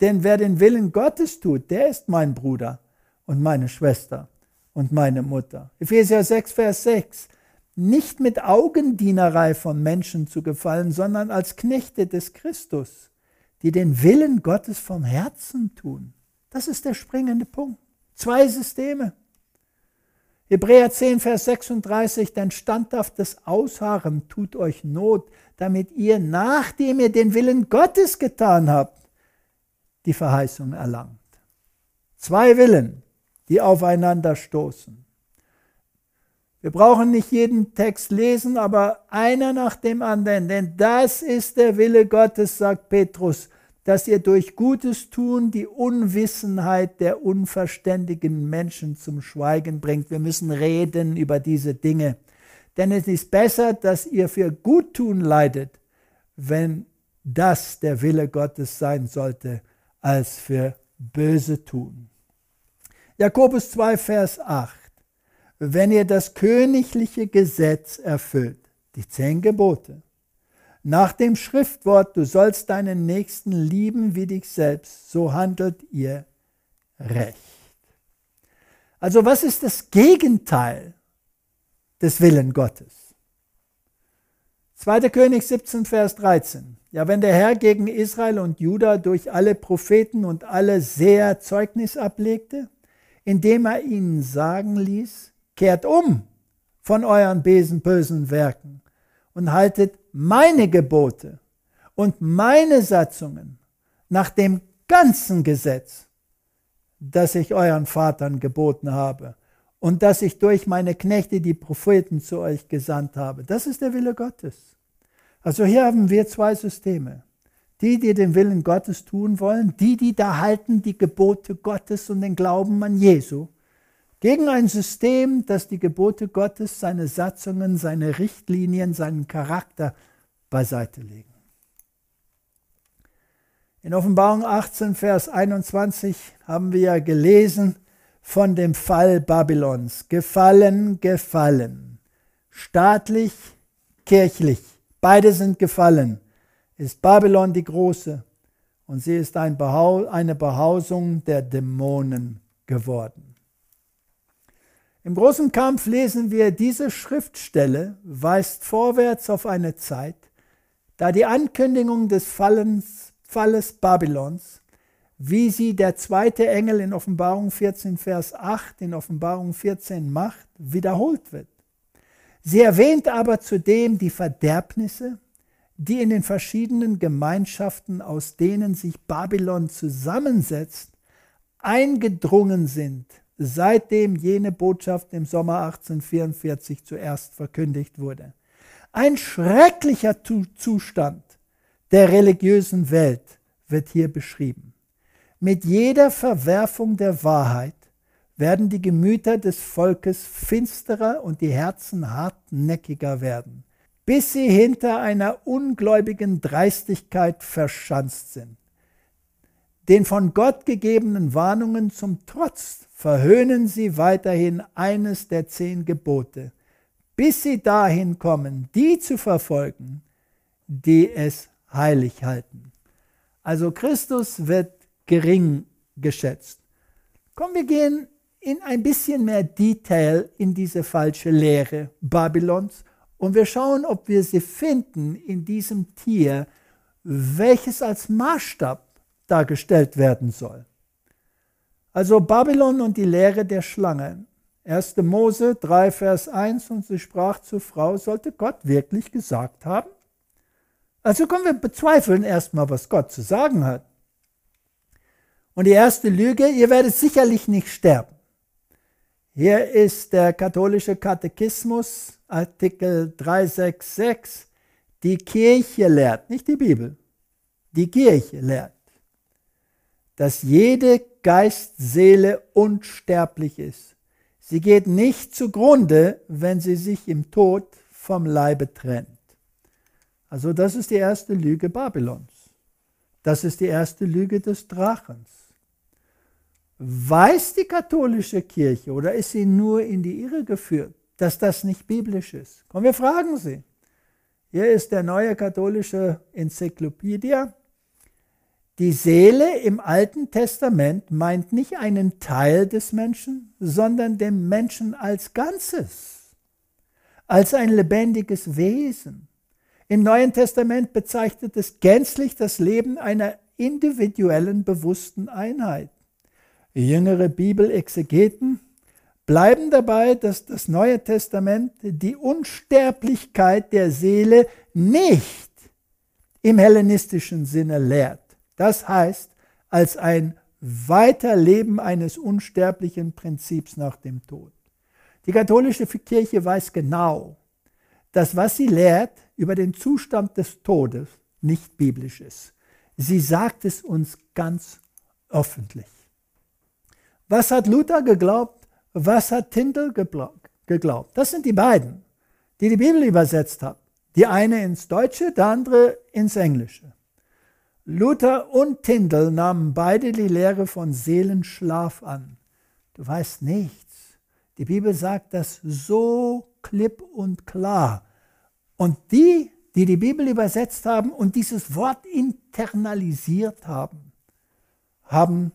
denn wer den Willen Gottes tut, der ist mein Bruder und meine Schwester und meine Mutter. Epheser 6, Vers 6, nicht mit Augendienerei von Menschen zu gefallen, sondern als Knechte des Christus, die den Willen Gottes vom Herzen tun. Das ist der springende Punkt. Zwei Systeme. Hebräer 10, Vers 36, denn standhaftes Ausharren tut euch Not, damit ihr, nachdem ihr den Willen Gottes getan habt, die Verheißung erlangt. Zwei Willen, die aufeinander stoßen. Wir brauchen nicht jeden Text lesen, aber einer nach dem anderen, denn das ist der Wille Gottes, sagt Petrus, dass ihr durch Gutes tun die Unwissenheit der unverständigen Menschen zum Schweigen bringt. Wir müssen reden über diese Dinge. Denn es ist besser, dass ihr für Guttun leidet, wenn das der Wille Gottes sein sollte, als für böse tun. Jakobus 2, Vers 8. Wenn ihr das königliche Gesetz erfüllt, die zehn Gebote, nach dem Schriftwort, du sollst deinen Nächsten lieben wie dich selbst, so handelt ihr recht. Also was ist das Gegenteil des Willen Gottes? 2. König 17, Vers 13. Ja, wenn der Herr gegen Israel und Juda durch alle Propheten und alle Seher Zeugnis ablegte, indem er ihnen sagen ließ, kehrt um von euren bösen Werken und haltet meine Gebote und meine Satzungen nach dem ganzen Gesetz, das ich euren Vatern geboten habe und das ich durch meine Knechte, die Propheten, zu euch gesandt habe. Das ist der Wille Gottes. Also hier haben wir zwei Systeme. Die, die den Willen Gottes tun wollen, die, die da halten die Gebote Gottes und den Glauben an Jesu, gegen ein System, das die Gebote Gottes, seine Satzungen, seine Richtlinien, seinen Charakter beiseite legen. In Offenbarung 18, Vers 21 haben wir ja gelesen von dem Fall Babylons. Gefallen, gefallen. Staatlich, kirchlich. Beide sind gefallen. Ist Babylon die große und sie ist ein Behau eine Behausung der Dämonen geworden. Im großen Kampf lesen wir, diese Schriftstelle weist vorwärts auf eine Zeit, da die Ankündigung des Fallens, Falles Babylons, wie sie der zweite Engel in Offenbarung 14, Vers 8, in Offenbarung 14 macht, wiederholt wird. Sie erwähnt aber zudem die Verderbnisse, die in den verschiedenen Gemeinschaften, aus denen sich Babylon zusammensetzt, eingedrungen sind, seitdem jene Botschaft im Sommer 1844 zuerst verkündigt wurde. Ein schrecklicher Zustand der religiösen Welt wird hier beschrieben. Mit jeder Verwerfung der Wahrheit werden die Gemüter des Volkes finsterer und die Herzen hartnäckiger werden, bis sie hinter einer ungläubigen Dreistigkeit verschanzt sind. Den von Gott gegebenen Warnungen zum Trotz verhöhnen sie weiterhin eines der zehn Gebote, bis sie dahin kommen, die zu verfolgen, die es heilig halten. Also Christus wird gering geschätzt. Komm, wir gehen in ein bisschen mehr Detail in diese falsche Lehre Babylons und wir schauen, ob wir sie finden in diesem Tier, welches als Maßstab dargestellt werden soll. Also Babylon und die Lehre der Schlange. 1. Mose 3, Vers 1 und sie sprach zur Frau, sollte Gott wirklich gesagt haben? Also können wir bezweifeln erstmal, was Gott zu sagen hat. Und die erste Lüge, ihr werdet sicherlich nicht sterben. Hier ist der katholische Katechismus, Artikel 366. Die Kirche lehrt, nicht die Bibel, die Kirche lehrt, dass jede Geistseele unsterblich ist. Sie geht nicht zugrunde, wenn sie sich im Tod vom Leibe trennt. Also das ist die erste Lüge Babylons. Das ist die erste Lüge des Drachens. Weiß die katholische Kirche oder ist sie nur in die Irre geführt, dass das nicht biblisch ist? Komm, wir fragen sie. Hier ist der neue katholische Enzyklopädie. Die Seele im Alten Testament meint nicht einen Teil des Menschen, sondern den Menschen als Ganzes, als ein lebendiges Wesen. Im Neuen Testament bezeichnet es gänzlich das Leben einer individuellen, bewussten Einheit. Jüngere Bibelexegeten bleiben dabei, dass das Neue Testament die Unsterblichkeit der Seele nicht im hellenistischen Sinne lehrt. Das heißt, als ein Weiterleben eines unsterblichen Prinzips nach dem Tod. Die katholische Kirche weiß genau, dass was sie lehrt über den Zustand des Todes nicht biblisch ist. Sie sagt es uns ganz öffentlich. Was hat Luther geglaubt? Was hat Tyndall geglaubt? Das sind die beiden, die die Bibel übersetzt haben. Die eine ins Deutsche, der andere ins Englische. Luther und Tyndall nahmen beide die Lehre von Seelenschlaf an. Du weißt nichts. Die Bibel sagt das so klipp und klar. Und die, die die Bibel übersetzt haben und dieses Wort internalisiert haben, haben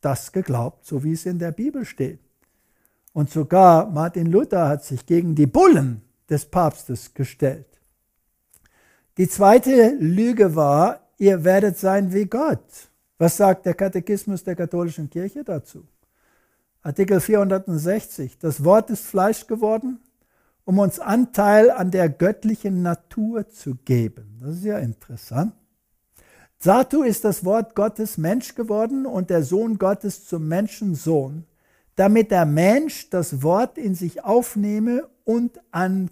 das geglaubt, so wie es in der Bibel steht. Und sogar Martin Luther hat sich gegen die Bullen des Papstes gestellt. Die zweite Lüge war, ihr werdet sein wie Gott. Was sagt der Katechismus der katholischen Kirche dazu? Artikel 460. Das Wort ist Fleisch geworden, um uns Anteil an der göttlichen Natur zu geben. Das ist ja interessant. Satu ist das Wort Gottes Mensch geworden und der Sohn Gottes zum Menschensohn, damit der Mensch das Wort in sich aufnehme und an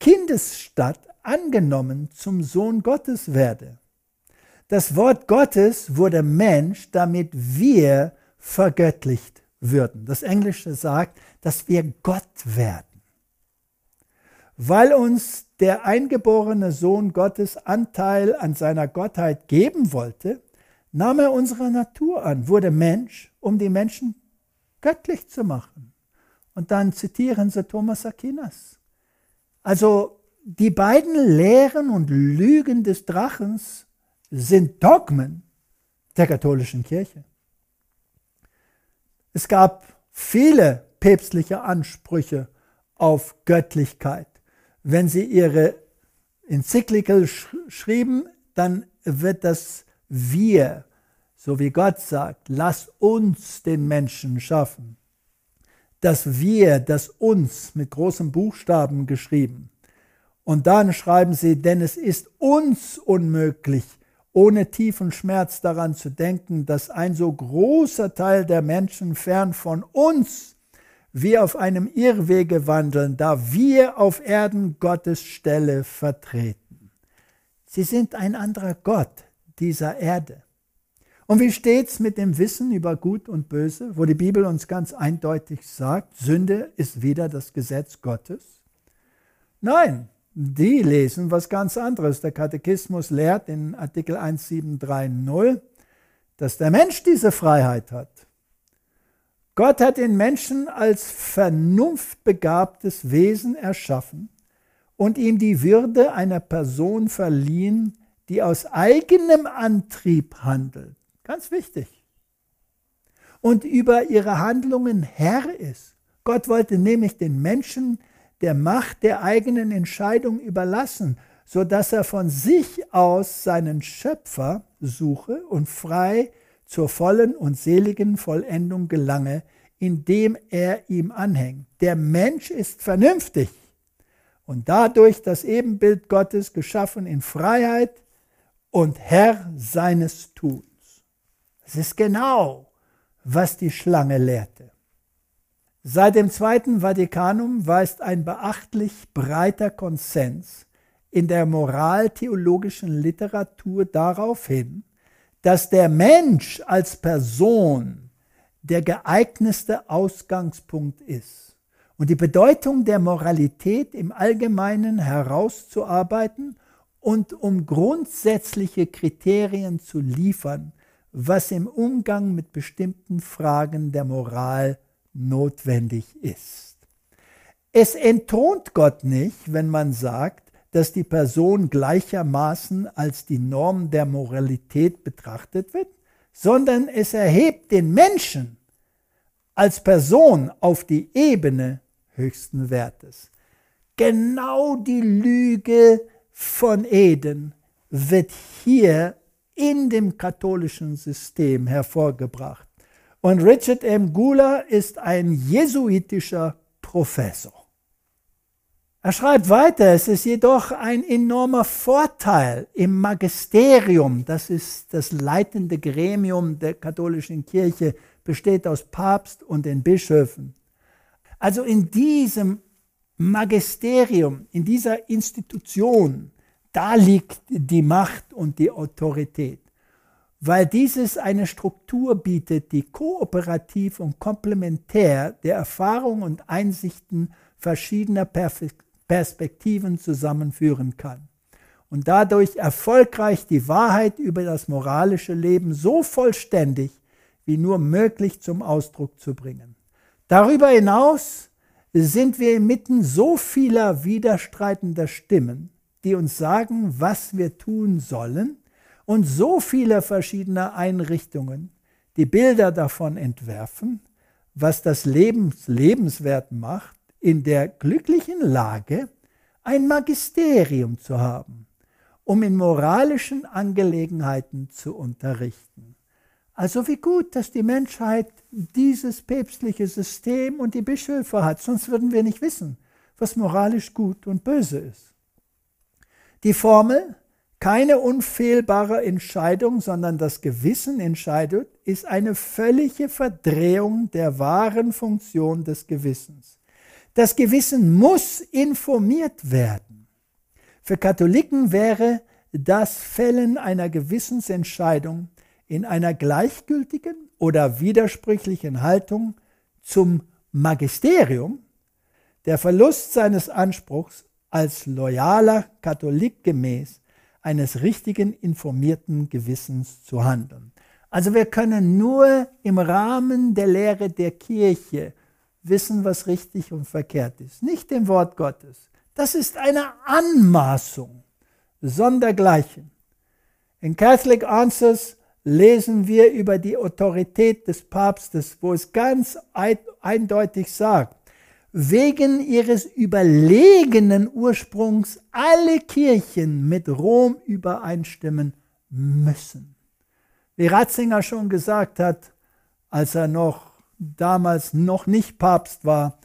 Kindesstatt angenommen zum Sohn Gottes werde. Das Wort Gottes wurde Mensch, damit wir vergöttlicht würden. Das Englische sagt, dass wir Gott werden. Weil uns der eingeborene Sohn Gottes Anteil an seiner Gottheit geben wollte, nahm er unsere Natur an, wurde Mensch, um die Menschen göttlich zu machen. Und dann zitieren sie Thomas Aquinas. Also die beiden Lehren und Lügen des Drachens sind Dogmen der katholischen Kirche. Es gab viele päpstliche Ansprüche auf Göttlichkeit wenn sie ihre Enzyklikel sch schrieben, dann wird das wir, so wie Gott sagt, lass uns den Menschen schaffen. Das wir, das uns mit großen Buchstaben geschrieben. Und dann schreiben sie, denn es ist uns unmöglich, ohne tiefen Schmerz daran zu denken, dass ein so großer Teil der Menschen fern von uns wir auf einem Irrwege wandeln, da wir auf Erden Gottes Stelle vertreten. Sie sind ein anderer Gott dieser Erde. Und wie steht's mit dem Wissen über Gut und Böse, wo die Bibel uns ganz eindeutig sagt, Sünde ist wieder das Gesetz Gottes? Nein, die lesen was ganz anderes. Der Katechismus lehrt in Artikel 1730, dass der Mensch diese Freiheit hat. Gott hat den Menschen als vernunftbegabtes Wesen erschaffen und ihm die Würde einer Person verliehen, die aus eigenem Antrieb handelt. Ganz wichtig. Und über ihre Handlungen Herr ist. Gott wollte nämlich den Menschen der Macht der eigenen Entscheidung überlassen, so dass er von sich aus seinen Schöpfer suche und frei zur vollen und seligen Vollendung gelange, indem er ihm anhängt. Der Mensch ist vernünftig und dadurch das Ebenbild Gottes geschaffen in Freiheit und Herr seines Tuns. Es ist genau, was die Schlange lehrte. Seit dem Zweiten Vatikanum weist ein beachtlich breiter Konsens in der moraltheologischen Literatur darauf hin, dass der Mensch als Person der geeignetste Ausgangspunkt ist. Und die Bedeutung der Moralität im Allgemeinen herauszuarbeiten und um grundsätzliche Kriterien zu liefern, was im Umgang mit bestimmten Fragen der Moral notwendig ist. Es entthront Gott nicht, wenn man sagt, dass die Person gleichermaßen als die Norm der Moralität betrachtet wird, sondern es erhebt den Menschen als Person auf die Ebene höchsten Wertes. Genau die Lüge von Eden wird hier in dem katholischen System hervorgebracht. Und Richard M. Gula ist ein jesuitischer Professor. Er schreibt weiter, es ist jedoch ein enormer Vorteil im Magisterium, das ist das leitende Gremium der katholischen Kirche, besteht aus Papst und den Bischöfen. Also in diesem Magisterium, in dieser Institution, da liegt die Macht und die Autorität, weil dieses eine Struktur bietet, die kooperativ und komplementär der Erfahrung und Einsichten verschiedener Perspektiven zusammenführen kann und dadurch erfolgreich die Wahrheit über das moralische Leben so vollständig wie nur möglich zum Ausdruck zu bringen. Darüber hinaus sind wir inmitten so vieler widerstreitender Stimmen, die uns sagen, was wir tun sollen, und so vieler verschiedener Einrichtungen, die Bilder davon entwerfen, was das Lebens lebenswert macht, in der glücklichen Lage, ein Magisterium zu haben, um in moralischen Angelegenheiten zu unterrichten. Also wie gut, dass die Menschheit dieses päpstliche System und die Bischöfe hat, sonst würden wir nicht wissen, was moralisch gut und böse ist. Die Formel, keine unfehlbare Entscheidung, sondern das Gewissen entscheidet, ist eine völlige Verdrehung der wahren Funktion des Gewissens. Das Gewissen muss informiert werden. Für Katholiken wäre das Fällen einer Gewissensentscheidung in einer gleichgültigen oder widersprüchlichen Haltung zum Magisterium der Verlust seines Anspruchs als loyaler Katholik gemäß eines richtigen informierten Gewissens zu handeln. Also wir können nur im Rahmen der Lehre der Kirche wissen, was richtig und verkehrt ist, nicht dem Wort Gottes. Das ist eine Anmaßung, sondergleichen. In Catholic Answers lesen wir über die Autorität des Papstes, wo es ganz eindeutig sagt, wegen ihres überlegenen Ursprungs alle Kirchen mit Rom übereinstimmen müssen. Wie Ratzinger schon gesagt hat, als er noch damals noch nicht Papst war,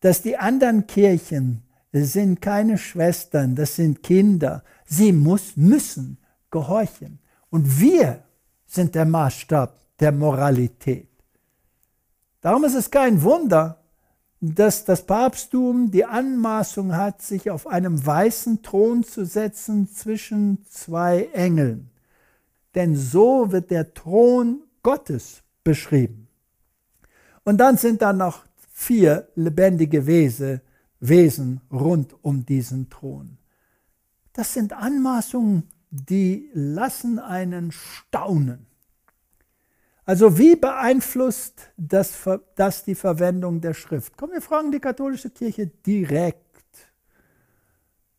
dass die anderen Kirchen sind keine Schwestern, das sind Kinder. Sie muss, müssen gehorchen. Und wir sind der Maßstab der Moralität. Darum ist es kein Wunder, dass das Papsttum die Anmaßung hat, sich auf einem weißen Thron zu setzen zwischen zwei Engeln. Denn so wird der Thron Gottes beschrieben. Und dann sind da noch vier lebendige Wesen, Wesen rund um diesen Thron. Das sind Anmaßungen, die lassen einen staunen. Also wie beeinflusst das, das die Verwendung der Schrift? Komm, wir fragen die katholische Kirche direkt.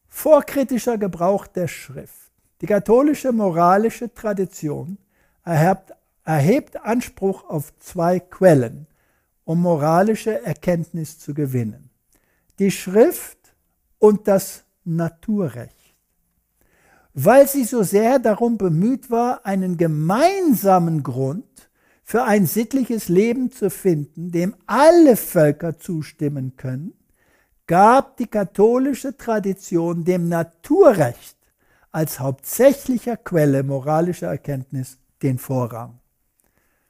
Vorkritischer Gebrauch der Schrift. Die katholische moralische Tradition erhebt, erhebt Anspruch auf zwei Quellen, um moralische Erkenntnis zu gewinnen. Die Schrift und das Naturrecht weil sie so sehr darum bemüht war, einen gemeinsamen Grund für ein sittliches Leben zu finden, dem alle Völker zustimmen können, gab die katholische Tradition dem Naturrecht als hauptsächlicher Quelle moralischer Erkenntnis den Vorrang.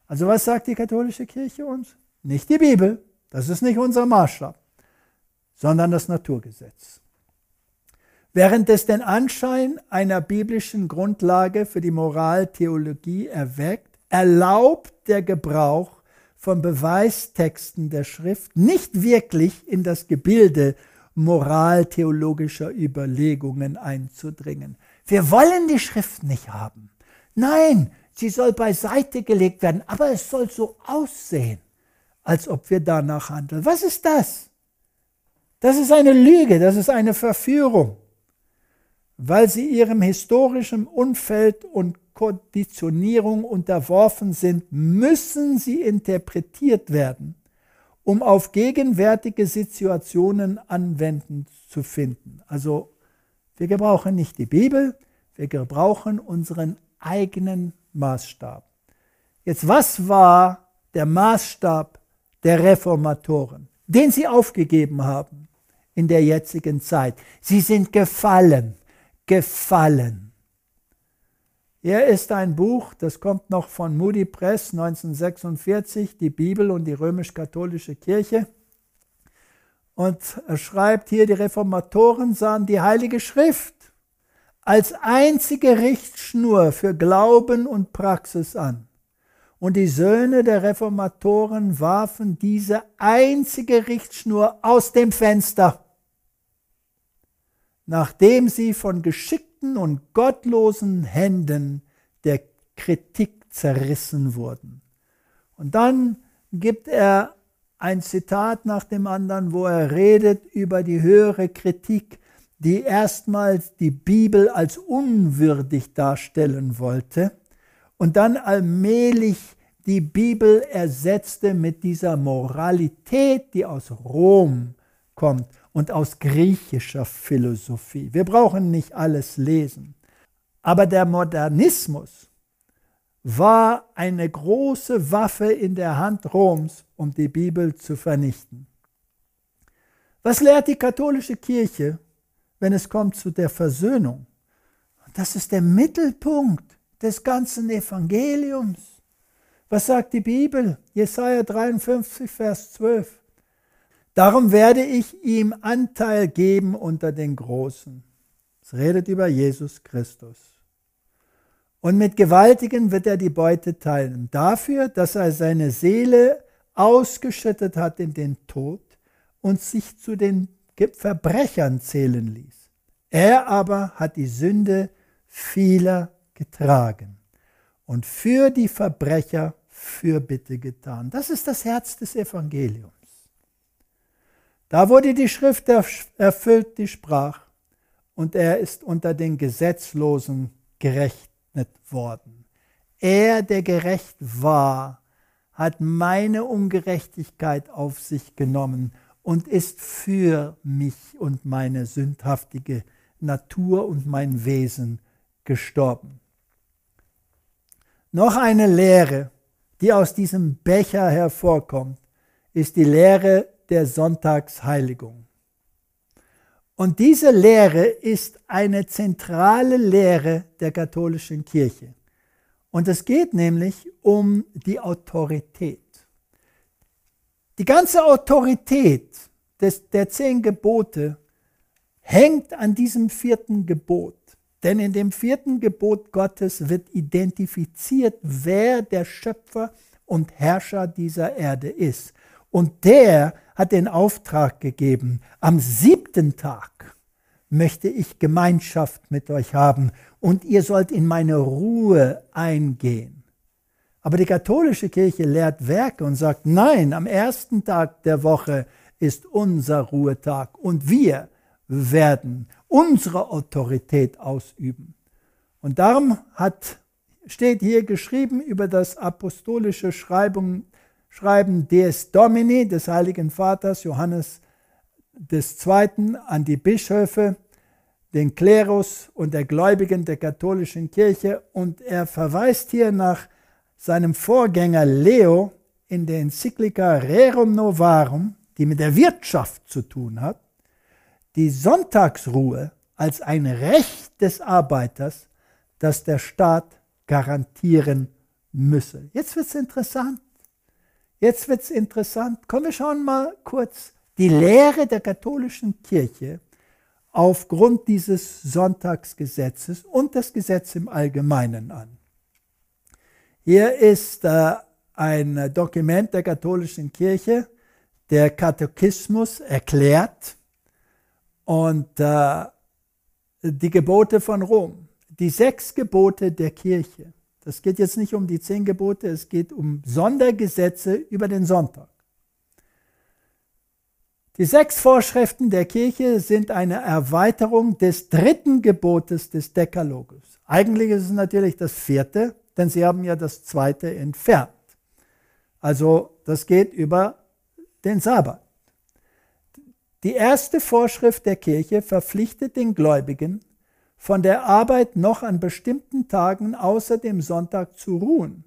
Also was sagt die katholische Kirche uns? Nicht die Bibel, das ist nicht unser Maßstab, sondern das Naturgesetz. Während es den Anschein einer biblischen Grundlage für die Moraltheologie erweckt, erlaubt der Gebrauch von Beweistexten der Schrift nicht wirklich in das Gebilde moraltheologischer Überlegungen einzudringen. Wir wollen die Schrift nicht haben. Nein, Sie soll beiseite gelegt werden, aber es soll so aussehen, als ob wir danach handeln. Was ist das? Das ist eine Lüge, das ist eine Verführung, weil sie ihrem historischen Umfeld und Konditionierung unterworfen sind, müssen sie interpretiert werden, um auf gegenwärtige Situationen anwenden zu finden. Also wir gebrauchen nicht die Bibel, wir gebrauchen unseren eigenen Maßstab. Jetzt, was war der Maßstab der Reformatoren, den sie aufgegeben haben? in der jetzigen Zeit. Sie sind gefallen, gefallen. Hier ist ein Buch, das kommt noch von Moody Press 1946, die Bibel und die römisch-katholische Kirche. Und er schreibt hier, die Reformatoren sahen die Heilige Schrift als einzige Richtschnur für Glauben und Praxis an. Und die Söhne der Reformatoren warfen diese einzige Richtschnur aus dem Fenster nachdem sie von geschickten und gottlosen Händen der Kritik zerrissen wurden. Und dann gibt er ein Zitat nach dem anderen, wo er redet über die höhere Kritik, die erstmals die Bibel als unwürdig darstellen wollte und dann allmählich die Bibel ersetzte mit dieser Moralität, die aus Rom kommt und aus griechischer Philosophie. Wir brauchen nicht alles lesen. Aber der Modernismus war eine große Waffe in der Hand Roms, um die Bibel zu vernichten. Was lehrt die katholische Kirche, wenn es kommt zu der Versöhnung? Das ist der Mittelpunkt des ganzen Evangeliums. Was sagt die Bibel? Jesaja 53, Vers 12. Darum werde ich ihm Anteil geben unter den Großen. Es redet über Jesus Christus. Und mit Gewaltigen wird er die Beute teilen. Dafür, dass er seine Seele ausgeschüttet hat in den Tod und sich zu den Verbrechern zählen ließ. Er aber hat die Sünde vieler getragen und für die Verbrecher Fürbitte getan. Das ist das Herz des Evangeliums. Da wurde die Schrift erfüllt, die sprach, und er ist unter den Gesetzlosen gerechnet worden. Er, der gerecht war, hat meine Ungerechtigkeit auf sich genommen und ist für mich und meine sündhaftige Natur und mein Wesen gestorben. Noch eine Lehre, die aus diesem Becher hervorkommt, ist die Lehre der Sonntagsheiligung. Und diese Lehre ist eine zentrale Lehre der katholischen Kirche. Und es geht nämlich um die Autorität. Die ganze Autorität des, der zehn Gebote hängt an diesem vierten Gebot. Denn in dem vierten Gebot Gottes wird identifiziert, wer der Schöpfer und Herrscher dieser Erde ist. Und der hat den Auftrag gegeben, am siebten Tag möchte ich Gemeinschaft mit euch haben und ihr sollt in meine Ruhe eingehen. Aber die katholische Kirche lehrt Werke und sagt, nein, am ersten Tag der Woche ist unser Ruhetag und wir werden unsere Autorität ausüben. Und darum hat, steht hier geschrieben über das apostolische Schreibung Schreiben des Domini, des Heiligen Vaters Johannes II. an die Bischöfe, den Klerus und der Gläubigen der katholischen Kirche und er verweist hier nach seinem Vorgänger Leo in der Enzyklika Rerum Novarum, die mit der Wirtschaft zu tun hat, die Sonntagsruhe als ein Recht des Arbeiters, das der Staat garantieren müsse. Jetzt wird es interessant. Jetzt wird es interessant. Kommen wir schauen mal kurz die Lehre der katholischen Kirche aufgrund dieses Sonntagsgesetzes und das Gesetz im Allgemeinen an. Hier ist äh, ein Dokument der katholischen Kirche, der Katechismus erklärt und äh, die Gebote von Rom, die sechs Gebote der Kirche. Das geht jetzt nicht um die zehn Gebote, es geht um Sondergesetze über den Sonntag. Die sechs Vorschriften der Kirche sind eine Erweiterung des dritten Gebotes des Dekalogus. Eigentlich ist es natürlich das vierte, denn sie haben ja das zweite entfernt. Also das geht über den Sabbat. Die erste Vorschrift der Kirche verpflichtet den Gläubigen, von der Arbeit noch an bestimmten Tagen außer dem Sonntag zu ruhen,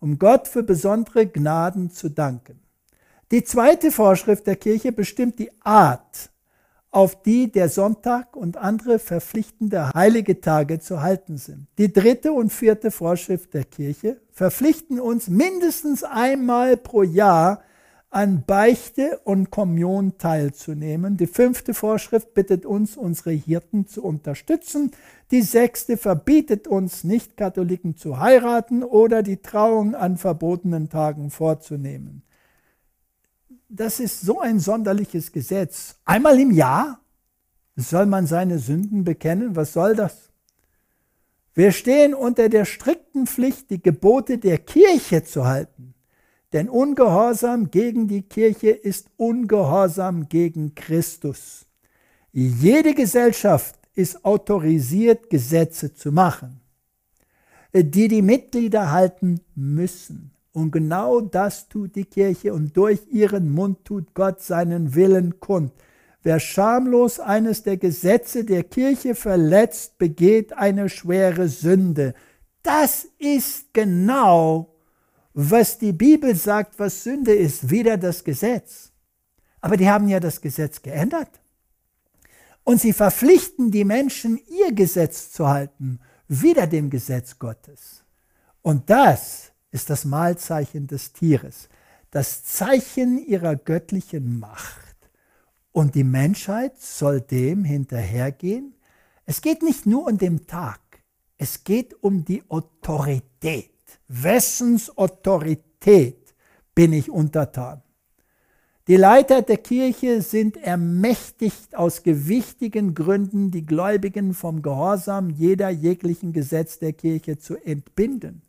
um Gott für besondere Gnaden zu danken. Die zweite Vorschrift der Kirche bestimmt die Art, auf die der Sonntag und andere verpflichtende heilige Tage zu halten sind. Die dritte und vierte Vorschrift der Kirche verpflichten uns mindestens einmal pro Jahr an Beichte und Kommunion teilzunehmen. Die fünfte Vorschrift bittet uns, unsere Hirten zu unterstützen. Die sechste verbietet uns, Nicht-Katholiken zu heiraten oder die Trauung an verbotenen Tagen vorzunehmen. Das ist so ein sonderliches Gesetz. Einmal im Jahr soll man seine Sünden bekennen. Was soll das? Wir stehen unter der strikten Pflicht, die Gebote der Kirche zu halten. Denn Ungehorsam gegen die Kirche ist Ungehorsam gegen Christus. Jede Gesellschaft ist autorisiert, Gesetze zu machen, die die Mitglieder halten müssen. Und genau das tut die Kirche und durch ihren Mund tut Gott seinen Willen kund. Wer schamlos eines der Gesetze der Kirche verletzt, begeht eine schwere Sünde. Das ist genau was die Bibel sagt, was Sünde ist, wieder das Gesetz. Aber die haben ja das Gesetz geändert. Und sie verpflichten die Menschen, ihr Gesetz zu halten, wieder dem Gesetz Gottes. Und das ist das Mahlzeichen des Tieres, das Zeichen ihrer göttlichen Macht. Und die Menschheit soll dem hinterhergehen. Es geht nicht nur um den Tag, es geht um die Autorität wessens Autorität bin ich untertan? Die Leiter der Kirche sind ermächtigt, aus gewichtigen Gründen die Gläubigen vom Gehorsam jeder jeglichen Gesetz der Kirche zu entbinden.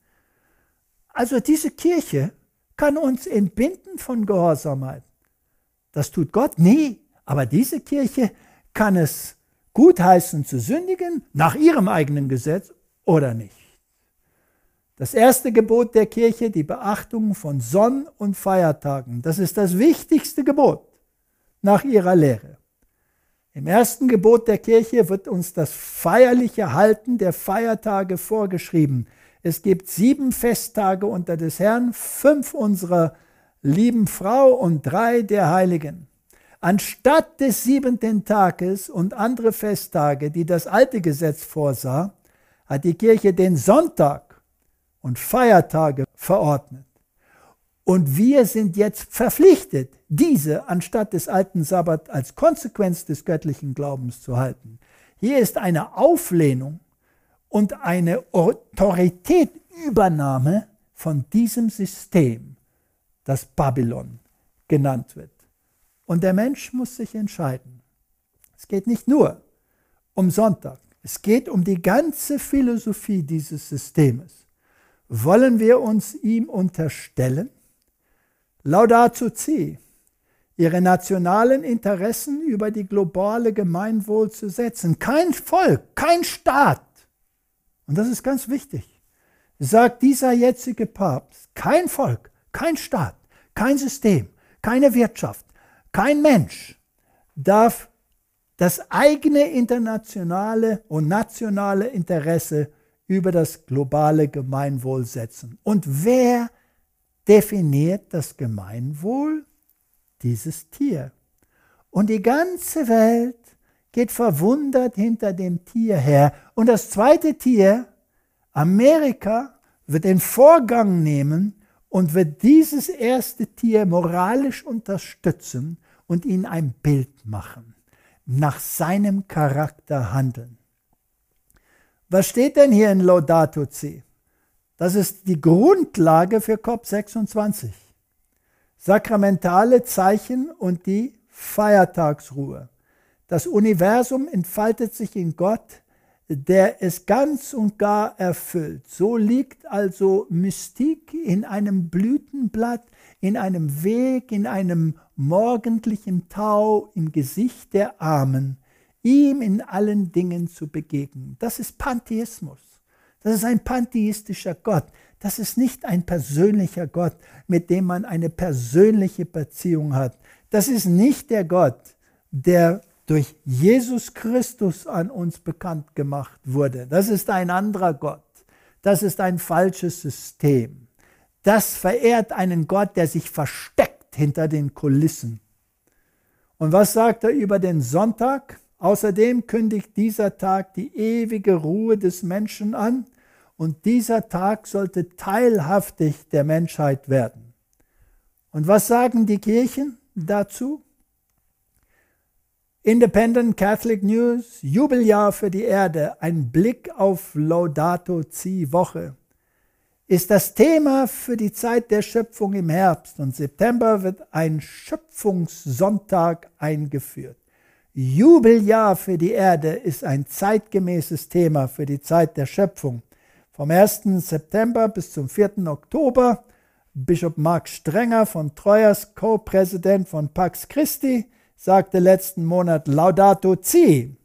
Also diese Kirche kann uns entbinden von Gehorsamkeit. Das tut Gott nie, aber diese Kirche kann es gutheißen zu sündigen nach ihrem eigenen Gesetz oder nicht. Das erste Gebot der Kirche, die Beachtung von Sonn- und Feiertagen. Das ist das wichtigste Gebot nach ihrer Lehre. Im ersten Gebot der Kirche wird uns das feierliche Halten der Feiertage vorgeschrieben. Es gibt sieben Festtage unter des Herrn, fünf unserer lieben Frau und drei der Heiligen. Anstatt des siebenten Tages und andere Festtage, die das alte Gesetz vorsah, hat die Kirche den Sonntag und Feiertage verordnet. Und wir sind jetzt verpflichtet, diese anstatt des alten Sabbat als Konsequenz des göttlichen Glaubens zu halten. Hier ist eine Auflehnung und eine Autoritätübernahme von diesem System, das Babylon genannt wird. Und der Mensch muss sich entscheiden. Es geht nicht nur um Sonntag, es geht um die ganze Philosophie dieses Systems. Wollen wir uns ihm unterstellen? Laudato si, ihre nationalen Interessen über die globale Gemeinwohl zu setzen. Kein Volk, kein Staat. Und das ist ganz wichtig. Sagt dieser jetzige Papst, kein Volk, kein Staat, kein System, keine Wirtschaft, kein Mensch darf das eigene internationale und nationale Interesse über das globale Gemeinwohl setzen. Und wer definiert das Gemeinwohl? Dieses Tier. Und die ganze Welt geht verwundert hinter dem Tier her. Und das zweite Tier, Amerika, wird den Vorgang nehmen und wird dieses erste Tier moralisch unterstützen und ihn ein Bild machen, nach seinem Charakter handeln. Was steht denn hier in Laudato Si? Das ist die Grundlage für COP26. Sakramentale Zeichen und die Feiertagsruhe. Das Universum entfaltet sich in Gott, der es ganz und gar erfüllt. So liegt also Mystik in einem Blütenblatt, in einem Weg, in einem morgendlichen Tau im Gesicht der Armen, ihm in allen Dingen zu begegnen. Das ist Pantheismus. Das ist ein pantheistischer Gott. Das ist nicht ein persönlicher Gott, mit dem man eine persönliche Beziehung hat. Das ist nicht der Gott, der durch Jesus Christus an uns bekannt gemacht wurde. Das ist ein anderer Gott. Das ist ein falsches System. Das verehrt einen Gott, der sich versteckt hinter den Kulissen. Und was sagt er über den Sonntag? Außerdem kündigt dieser Tag die ewige Ruhe des Menschen an und dieser Tag sollte teilhaftig der Menschheit werden. Und was sagen die Kirchen dazu? Independent Catholic News, Jubeljahr für die Erde, ein Blick auf Laudato Si Woche, ist das Thema für die Zeit der Schöpfung im Herbst und September wird ein Schöpfungssonntag eingeführt. Jubeljahr für die Erde ist ein zeitgemäßes Thema für die Zeit der Schöpfung. Vom 1. September bis zum 4. Oktober Bischof Mark Strenger von Treuers, Co-Präsident von Pax Christi, sagte letzten Monat Laudato Si,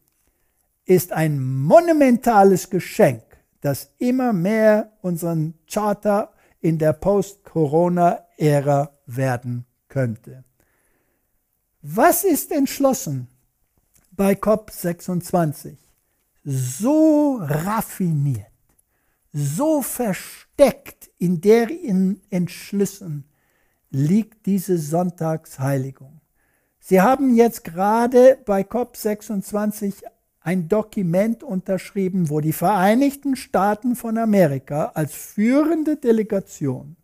ist ein monumentales Geschenk, das immer mehr unseren Charter in der Post-Corona-Ära werden könnte. Was ist entschlossen bei COP26? So raffiniert, so versteckt in deren Entschlüssen liegt diese Sonntagsheiligung. Sie haben jetzt gerade bei COP26 ein Dokument unterschrieben, wo die Vereinigten Staaten von Amerika als führende Delegation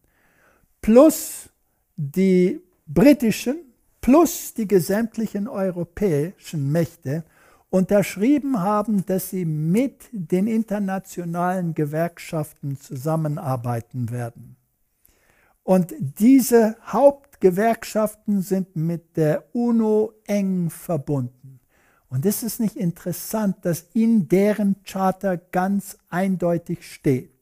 plus die britischen plus die gesämtlichen europäischen Mächte unterschrieben haben, dass sie mit den internationalen Gewerkschaften zusammenarbeiten werden. Und diese Haupt Gewerkschaften sind mit der UNO eng verbunden. Und ist es nicht interessant, dass in deren Charter ganz eindeutig steht,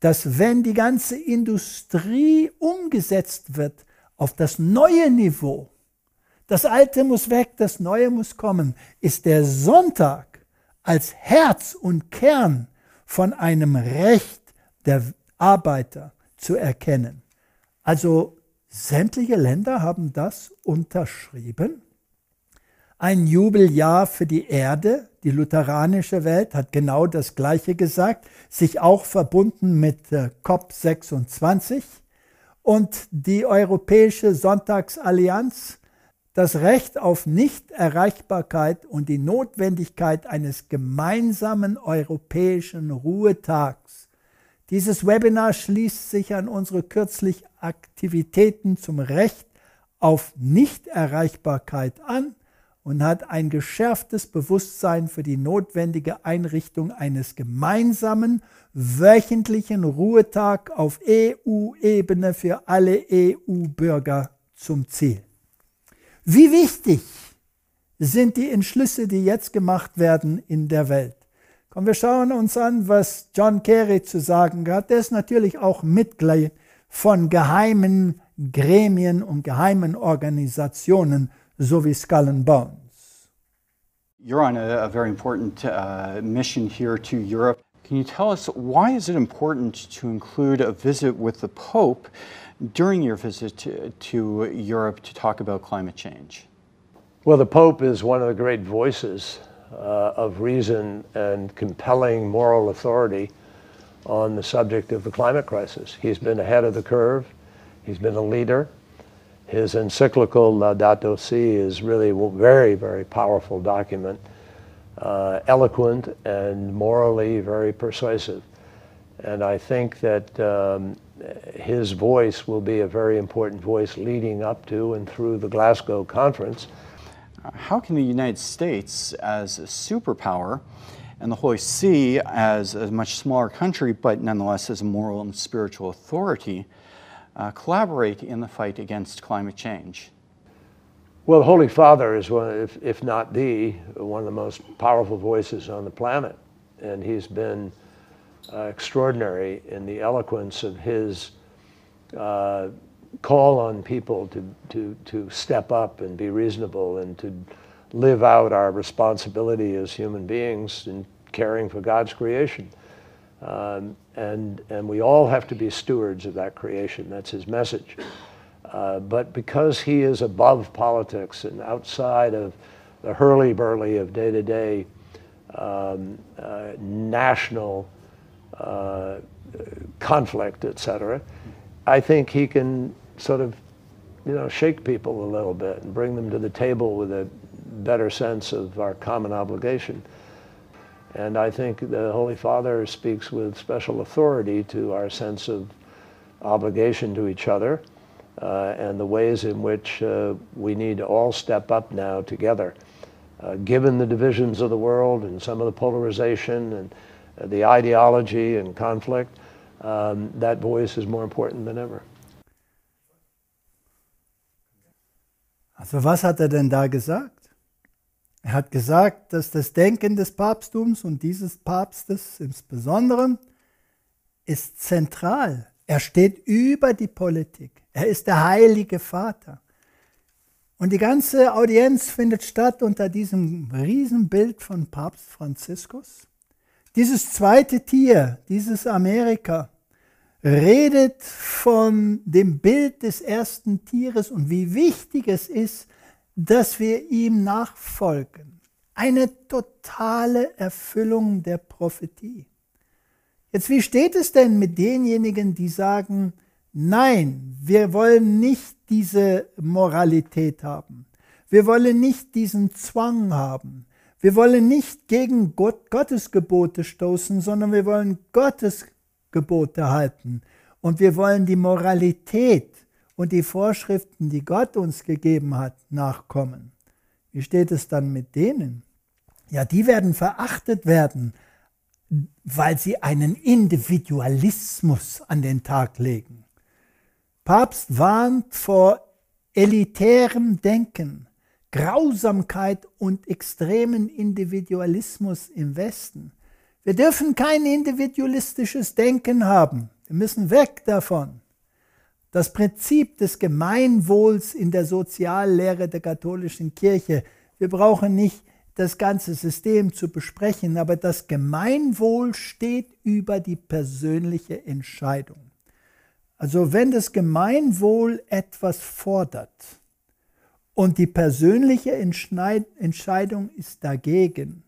dass wenn die ganze Industrie umgesetzt wird auf das neue Niveau, das Alte muss weg, das Neue muss kommen, ist der Sonntag als Herz und Kern von einem Recht der Arbeiter zu erkennen. Also Sämtliche Länder haben das unterschrieben. Ein Jubeljahr für die Erde. Die lutheranische Welt hat genau das Gleiche gesagt, sich auch verbunden mit äh, COP26 und die Europäische Sonntagsallianz das Recht auf Nichterreichbarkeit und die Notwendigkeit eines gemeinsamen europäischen Ruhetags dieses Webinar schließt sich an unsere kürzlich Aktivitäten zum Recht auf Nichterreichbarkeit an und hat ein geschärftes Bewusstsein für die notwendige Einrichtung eines gemeinsamen wöchentlichen Ruhetag auf EU-Ebene für alle EU-Bürger zum Ziel. Wie wichtig sind die Entschlüsse, die jetzt gemacht werden in der Welt? Und wir schauen uns an, was John Kerry zu sagen hat. Der ist natürlich auch Mitglied von geheimen Gremien und geheimen Organisationen, so wie Skull and Bones. You're on a, a very important uh, mission here to Europe. Can you tell us why is it important to include a visit with the Pope during your visit to, to Europe to talk about climate change? Well, the Pope is one of the great voices uh, of reason and compelling moral authority on the subject of the climate crisis. He's been ahead of the curve. He's been a leader. His encyclical Laudato Si is really a very, very powerful document, uh, eloquent and morally very persuasive. And I think that um, his voice will be a very important voice leading up to and through the Glasgow conference how can the United States, as a superpower, and the Holy See, as a much smaller country, but nonetheless as a moral and spiritual authority, uh, collaborate in the fight against climate change? Well, the Holy Father is one, if, if not the, one of the most powerful voices on the planet and he's been extraordinary in the eloquence of his uh, call on people to, to, to step up and be reasonable and to live out our responsibility as human beings in caring for God's creation. Um, and, and we all have to be stewards of that creation. That's his message. Uh, but because he is above politics and outside of the hurly-burly of day-to-day um, uh, national uh, conflict, etc. I think he can sort of, you know, shake people a little bit and bring them to the table with a better sense of our common obligation. And I think the Holy Father speaks with special authority to our sense of obligation to each other uh, and the ways in which uh, we need to all step up now together. Uh, given the divisions of the world and some of the polarization and the ideology and conflict, um, that voice is more important than ever. Also was hat er denn da gesagt? Er hat gesagt, dass das Denken des Papsttums und dieses Papstes insbesondere ist zentral. Er steht über die Politik. Er ist der heilige Vater. Und die ganze Audienz findet statt unter diesem Riesenbild von Papst Franziskus. Dieses zweite Tier, dieses Amerika, redet von dem Bild des ersten Tieres und wie wichtig es ist, dass wir ihm nachfolgen. Eine totale Erfüllung der Prophetie. Jetzt, wie steht es denn mit denjenigen, die sagen, nein, wir wollen nicht diese Moralität haben. Wir wollen nicht diesen Zwang haben. Wir wollen nicht gegen Gott, Gottes Gebote stoßen, sondern wir wollen Gottes Gebote halten. Und wir wollen die Moralität und die Vorschriften, die Gott uns gegeben hat, nachkommen. Wie steht es dann mit denen? Ja, die werden verachtet werden, weil sie einen Individualismus an den Tag legen. Papst warnt vor elitärem Denken, Grausamkeit und extremen Individualismus im Westen. Wir dürfen kein individualistisches Denken haben. Wir müssen weg davon. Das Prinzip des Gemeinwohls in der Soziallehre der katholischen Kirche. Wir brauchen nicht das ganze System zu besprechen, aber das Gemeinwohl steht über die persönliche Entscheidung. Also wenn das Gemeinwohl etwas fordert und die persönliche Entscheidung ist dagegen,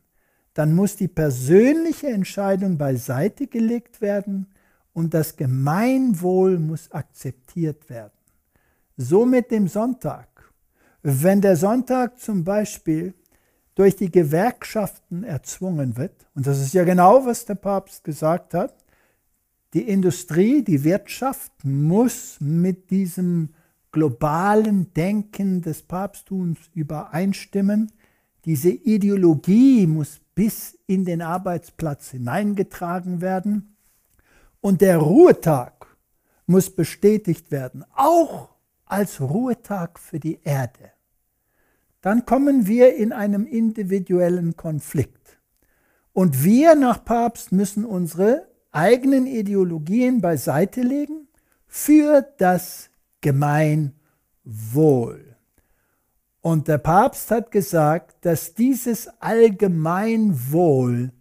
dann muss die persönliche Entscheidung beiseite gelegt werden und das Gemeinwohl muss akzeptiert werden. So mit dem Sonntag. Wenn der Sonntag zum Beispiel durch die Gewerkschaften erzwungen wird, und das ist ja genau, was der Papst gesagt hat, die Industrie, die Wirtschaft muss mit diesem globalen Denken des Papsttums übereinstimmen. Diese Ideologie muss bis in den Arbeitsplatz hineingetragen werden. Und der Ruhetag muss bestätigt werden, auch als Ruhetag für die Erde. Dann kommen wir in einem individuellen Konflikt. Und wir nach Papst müssen unsere eigenen Ideologien beiseite legen für das Gemeinwohl. Und der Papst hat gesagt, dass dieses Allgemeinwohl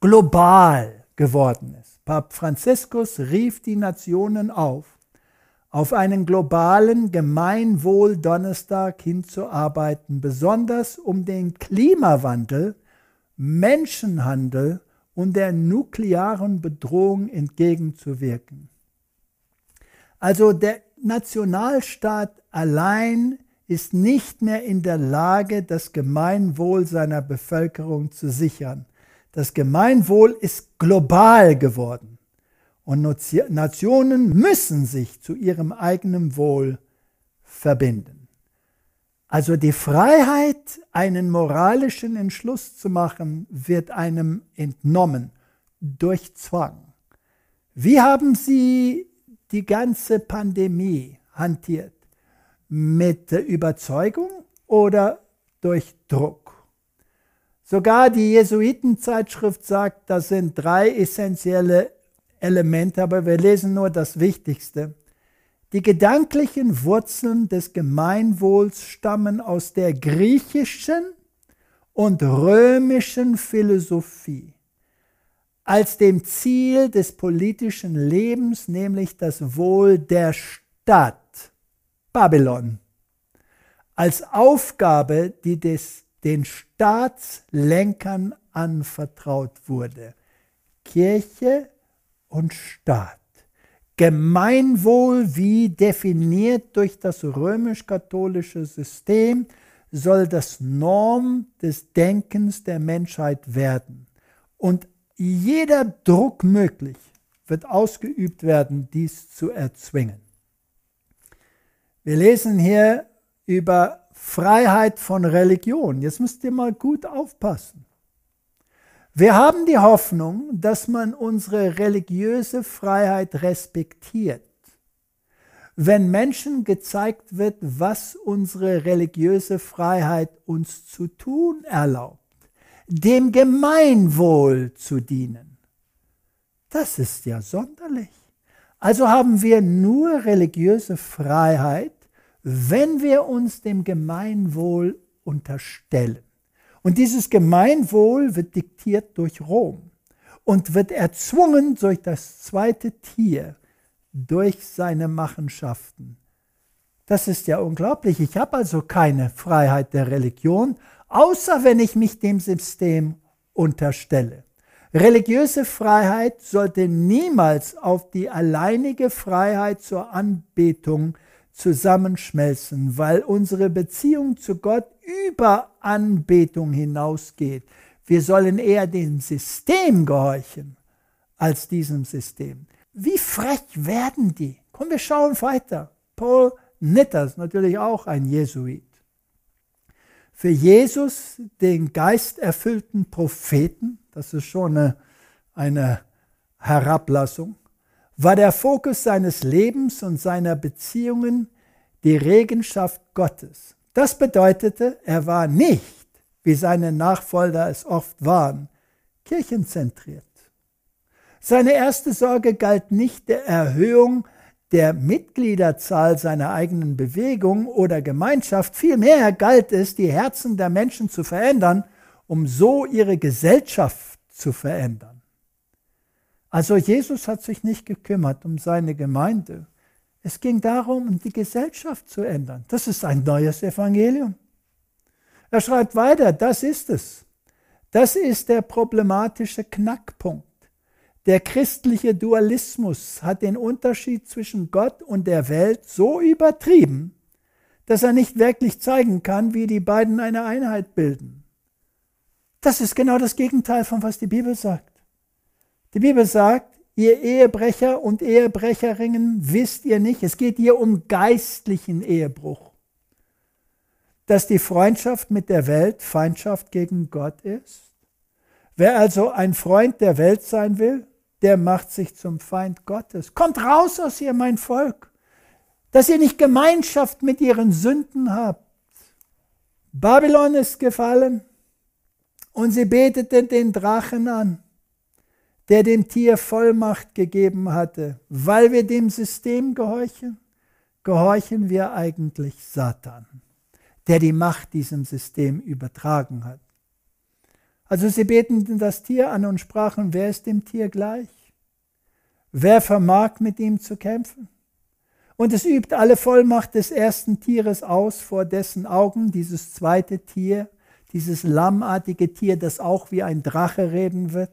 global geworden ist. Papst Franziskus rief die Nationen auf, auf einen globalen Gemeinwohl-Donnerstag hinzuarbeiten, besonders um den Klimawandel, Menschenhandel und der nuklearen Bedrohung entgegenzuwirken. Also der Nationalstaat allein ist nicht mehr in der Lage, das Gemeinwohl seiner Bevölkerung zu sichern. Das Gemeinwohl ist global geworden und Nationen müssen sich zu ihrem eigenen Wohl verbinden. Also die Freiheit, einen moralischen Entschluss zu machen, wird einem entnommen durch Zwang. Wie haben Sie die ganze Pandemie hantiert? Mit Überzeugung oder durch Druck? Sogar die Jesuitenzeitschrift sagt, das sind drei essentielle Elemente, aber wir lesen nur das Wichtigste. Die gedanklichen Wurzeln des Gemeinwohls stammen aus der griechischen und römischen Philosophie als dem Ziel des politischen Lebens, nämlich das Wohl der Stadt Babylon, als Aufgabe, die des, den Staatslenkern anvertraut wurde. Kirche und Staat. Gemeinwohl, wie definiert durch das römisch-katholische System, soll das Norm des Denkens der Menschheit werden. Und jeder Druck möglich wird ausgeübt werden, dies zu erzwingen. Wir lesen hier über Freiheit von Religion. Jetzt müsst ihr mal gut aufpassen. Wir haben die Hoffnung, dass man unsere religiöse Freiheit respektiert. Wenn Menschen gezeigt wird, was unsere religiöse Freiheit uns zu tun erlaubt, dem Gemeinwohl zu dienen. Das ist ja sonderlich. Also haben wir nur religiöse Freiheit, wenn wir uns dem Gemeinwohl unterstellen. Und dieses Gemeinwohl wird diktiert durch Rom und wird erzwungen durch das zweite Tier, durch seine Machenschaften. Das ist ja unglaublich. Ich habe also keine Freiheit der Religion, außer wenn ich mich dem System unterstelle. Religiöse Freiheit sollte niemals auf die alleinige Freiheit zur Anbetung zusammenschmelzen, weil unsere Beziehung zu Gott über Anbetung hinausgeht. Wir sollen eher dem System gehorchen als diesem System. Wie frech werden die? Komm, wir schauen weiter. Paul Nitters, natürlich auch ein Jesuit. Für Jesus, den geisterfüllten Propheten, das ist schon eine, eine Herablassung, war der Fokus seines Lebens und seiner Beziehungen die Regenschaft Gottes. Das bedeutete, er war nicht, wie seine Nachfolger es oft waren, kirchenzentriert. Seine erste Sorge galt nicht der Erhöhung der Mitgliederzahl seiner eigenen Bewegung oder Gemeinschaft, vielmehr galt es, die Herzen der Menschen zu verändern, um so ihre Gesellschaft zu verändern. Also Jesus hat sich nicht gekümmert um seine Gemeinde. Es ging darum, die Gesellschaft zu ändern. Das ist ein neues Evangelium. Er schreibt weiter, das ist es. Das ist der problematische Knackpunkt. Der christliche Dualismus hat den Unterschied zwischen Gott und der Welt so übertrieben, dass er nicht wirklich zeigen kann, wie die beiden eine Einheit bilden. Das ist genau das Gegenteil von was die Bibel sagt. Die Bibel sagt, ihr Ehebrecher und Ehebrecherinnen wisst ihr nicht, es geht hier um geistlichen Ehebruch, dass die Freundschaft mit der Welt Feindschaft gegen Gott ist. Wer also ein Freund der Welt sein will, der macht sich zum Feind Gottes. Kommt raus aus ihr, mein Volk, dass ihr nicht Gemeinschaft mit ihren Sünden habt. Babylon ist gefallen und sie betete den Drachen an, der dem Tier Vollmacht gegeben hatte. Weil wir dem System gehorchen, gehorchen wir eigentlich Satan, der die Macht diesem System übertragen hat. Also sie beteten das Tier an und sprachen, wer ist dem Tier gleich? Wer vermag mit ihm zu kämpfen? Und es übt alle Vollmacht des ersten Tieres aus vor dessen Augen, dieses zweite Tier, dieses lammartige Tier, das auch wie ein Drache reden wird.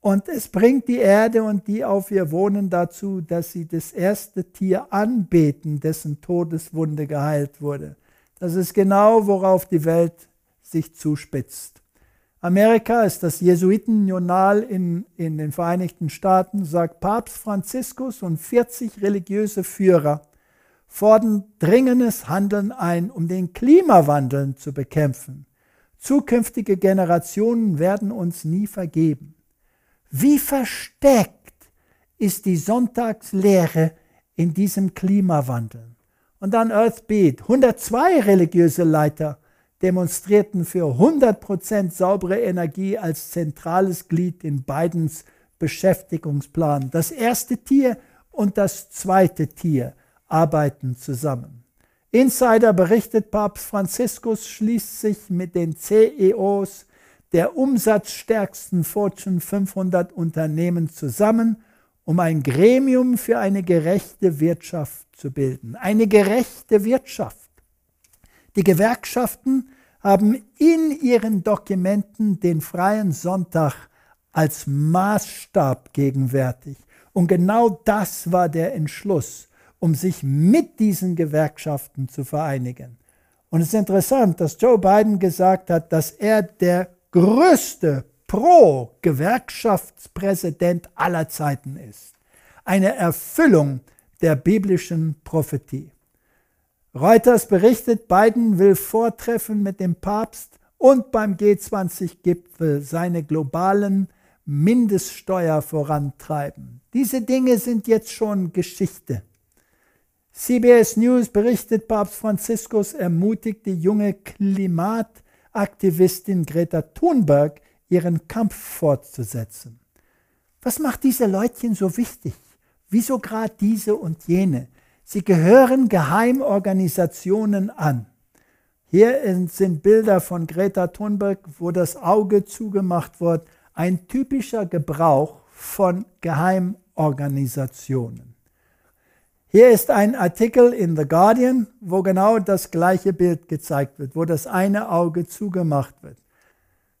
Und es bringt die Erde und die auf ihr wohnen dazu, dass sie das erste Tier anbeten, dessen Todeswunde geheilt wurde. Das ist genau, worauf die Welt sich zuspitzt. Amerika ist das Jesuitenjournal in, in den Vereinigten Staaten, sagt Papst Franziskus und 40 religiöse Führer fordern dringendes Handeln ein, um den Klimawandel zu bekämpfen. Zukünftige Generationen werden uns nie vergeben. Wie versteckt ist die Sonntagslehre in diesem Klimawandel? Und dann Earthbeat. 102 religiöse Leiter demonstrierten für 100% saubere Energie als zentrales Glied in Bidens Beschäftigungsplan. Das erste Tier und das zweite Tier arbeiten zusammen. Insider berichtet, Papst Franziskus schließt sich mit den CEOs der umsatzstärksten Fortune 500 Unternehmen zusammen, um ein Gremium für eine gerechte Wirtschaft zu bilden. Eine gerechte Wirtschaft. Die Gewerkschaften haben in ihren Dokumenten den freien Sonntag als Maßstab gegenwärtig. Und genau das war der Entschluss, um sich mit diesen Gewerkschaften zu vereinigen. Und es ist interessant, dass Joe Biden gesagt hat, dass er der größte Pro-Gewerkschaftspräsident aller Zeiten ist. Eine Erfüllung der biblischen Prophetie. Reuters berichtet, Biden will vortreffen mit dem Papst und beim G20-Gipfel seine globalen Mindeststeuer vorantreiben. Diese Dinge sind jetzt schon Geschichte. CBS News berichtet, Papst Franziskus ermutigt die junge Klimataktivistin Greta Thunberg, ihren Kampf fortzusetzen. Was macht diese Leutchen so wichtig? Wieso gerade diese und jene? Sie gehören Geheimorganisationen an. Hier sind Bilder von Greta Thunberg, wo das Auge zugemacht wird ein typischer Gebrauch von Geheimorganisationen. Hier ist ein Artikel in The Guardian, wo genau das gleiche Bild gezeigt wird, wo das eine Auge zugemacht wird.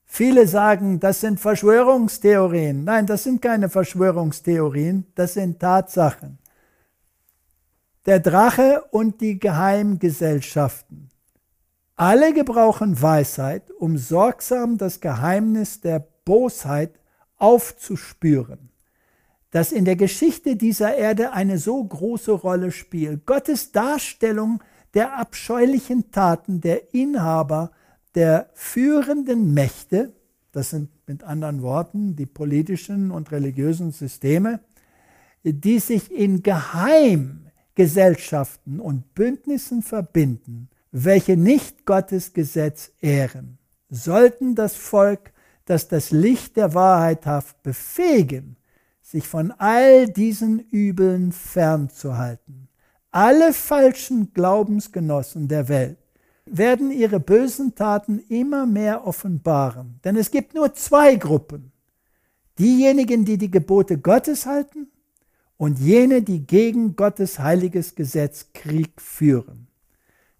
Viele sagen, das sind Verschwörungstheorien. Nein, das sind keine Verschwörungstheorien, das sind Tatsachen. Der Drache und die Geheimgesellschaften. Alle gebrauchen Weisheit, um sorgsam das Geheimnis der Bosheit aufzuspüren, das in der Geschichte dieser Erde eine so große Rolle spielt. Gottes Darstellung der abscheulichen Taten der Inhaber der führenden Mächte, das sind mit anderen Worten die politischen und religiösen Systeme, die sich in Geheimgesellschaften und Bündnissen verbinden, welche nicht Gottes Gesetz ehren, sollten das Volk das das Licht der Wahrheit haft befähigen, sich von all diesen Übeln fernzuhalten. Alle falschen Glaubensgenossen der Welt werden ihre bösen Taten immer mehr offenbaren. Denn es gibt nur zwei Gruppen. Diejenigen, die die Gebote Gottes halten und jene, die gegen Gottes heiliges Gesetz Krieg führen.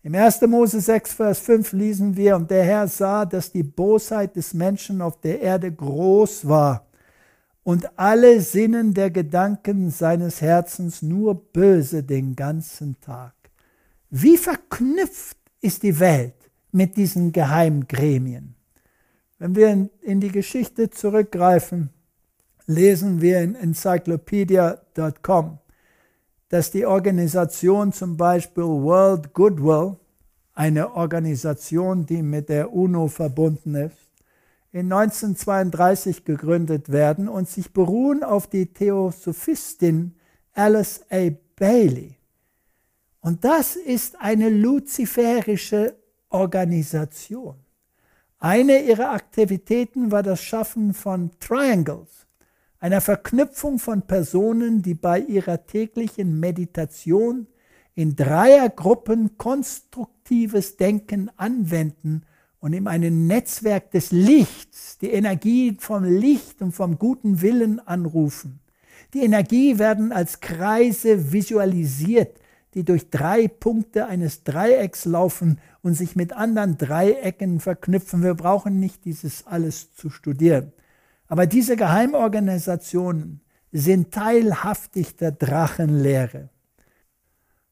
Im 1. Mose 6, Vers 5 lesen wir, und der Herr sah, dass die Bosheit des Menschen auf der Erde groß war und alle Sinnen der Gedanken seines Herzens nur böse den ganzen Tag. Wie verknüpft ist die Welt mit diesen Geheimgremien? Wenn wir in die Geschichte zurückgreifen, lesen wir in encyclopedia.com, dass die Organisation zum Beispiel World Goodwill, eine Organisation, die mit der UNO verbunden ist, in 1932 gegründet werden und sich beruhen auf die Theosophistin Alice A. Bailey. Und das ist eine luziferische Organisation. Eine ihrer Aktivitäten war das Schaffen von Triangles, einer Verknüpfung von Personen, die bei ihrer täglichen Meditation in Dreiergruppen konstruktives Denken anwenden und in einem Netzwerk des Lichts die Energie vom Licht und vom guten Willen anrufen. Die Energie werden als Kreise visualisiert, die durch drei Punkte eines Dreiecks laufen und sich mit anderen Dreiecken verknüpfen. Wir brauchen nicht dieses alles zu studieren. Aber diese Geheimorganisationen sind teilhaftig der Drachenlehre.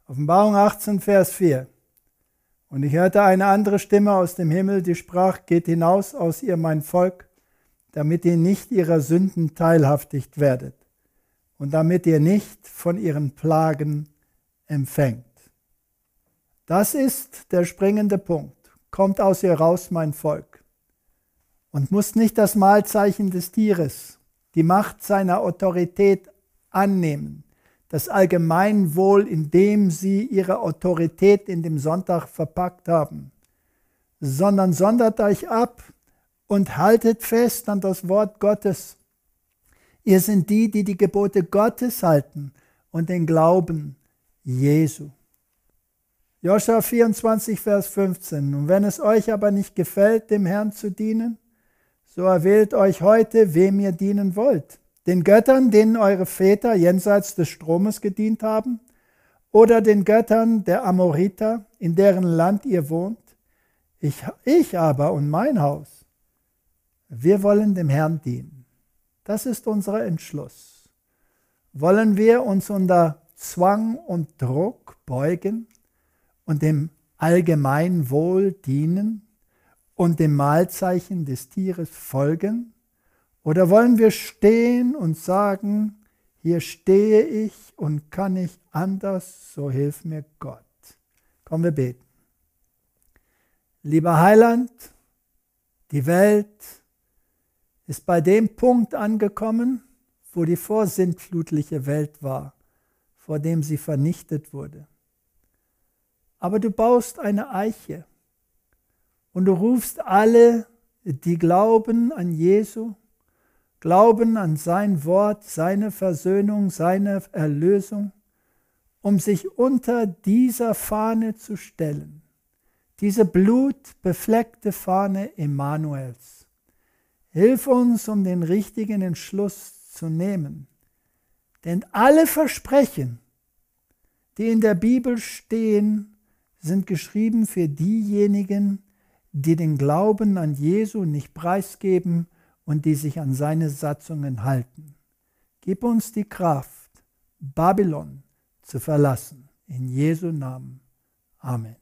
Offenbarung 18, Vers 4. Und ich hörte eine andere Stimme aus dem Himmel, die sprach, geht hinaus aus ihr mein Volk, damit ihr nicht ihrer Sünden teilhaftig werdet und damit ihr nicht von ihren Plagen empfängt. Das ist der springende Punkt. Kommt aus ihr raus, mein Volk und muss nicht das Mahlzeichen des Tieres, die Macht seiner Autorität annehmen, das Allgemeinwohl, indem sie ihre Autorität in dem Sonntag verpackt haben, sondern sondert euch ab und haltet fest an das Wort Gottes. Ihr sind die, die die Gebote Gottes halten und den Glauben Jesu. Joscha 24, Vers 15. Und wenn es euch aber nicht gefällt, dem Herrn zu dienen, so erwählt euch heute, wem ihr dienen wollt. Den Göttern, denen eure Väter jenseits des Stromes gedient haben, oder den Göttern der Amoriter, in deren Land ihr wohnt. Ich, ich aber und mein Haus, wir wollen dem Herrn dienen. Das ist unser Entschluss. Wollen wir uns unter Zwang und Druck beugen und dem allgemeinen Wohl dienen und dem Mahlzeichen des Tieres folgen? Oder wollen wir stehen und sagen, hier stehe ich und kann nicht anders, so hilf mir Gott. Kommen wir beten. Lieber Heiland, die Welt ist bei dem Punkt angekommen, wo die vorsintflutliche Welt war, vor dem sie vernichtet wurde. Aber du baust eine Eiche und du rufst alle, die glauben an Jesu, glauben an sein Wort, seine Versöhnung, seine Erlösung, um sich unter dieser Fahne zu stellen, diese blutbefleckte Fahne Emanuels. Hilf uns, um den richtigen Entschluss zu nehmen. Denn alle Versprechen, die in der Bibel stehen, sind geschrieben für diejenigen, die den Glauben an Jesu nicht preisgeben und die sich an seine Satzungen halten. Gib uns die Kraft, Babylon zu verlassen. In Jesu Namen. Amen.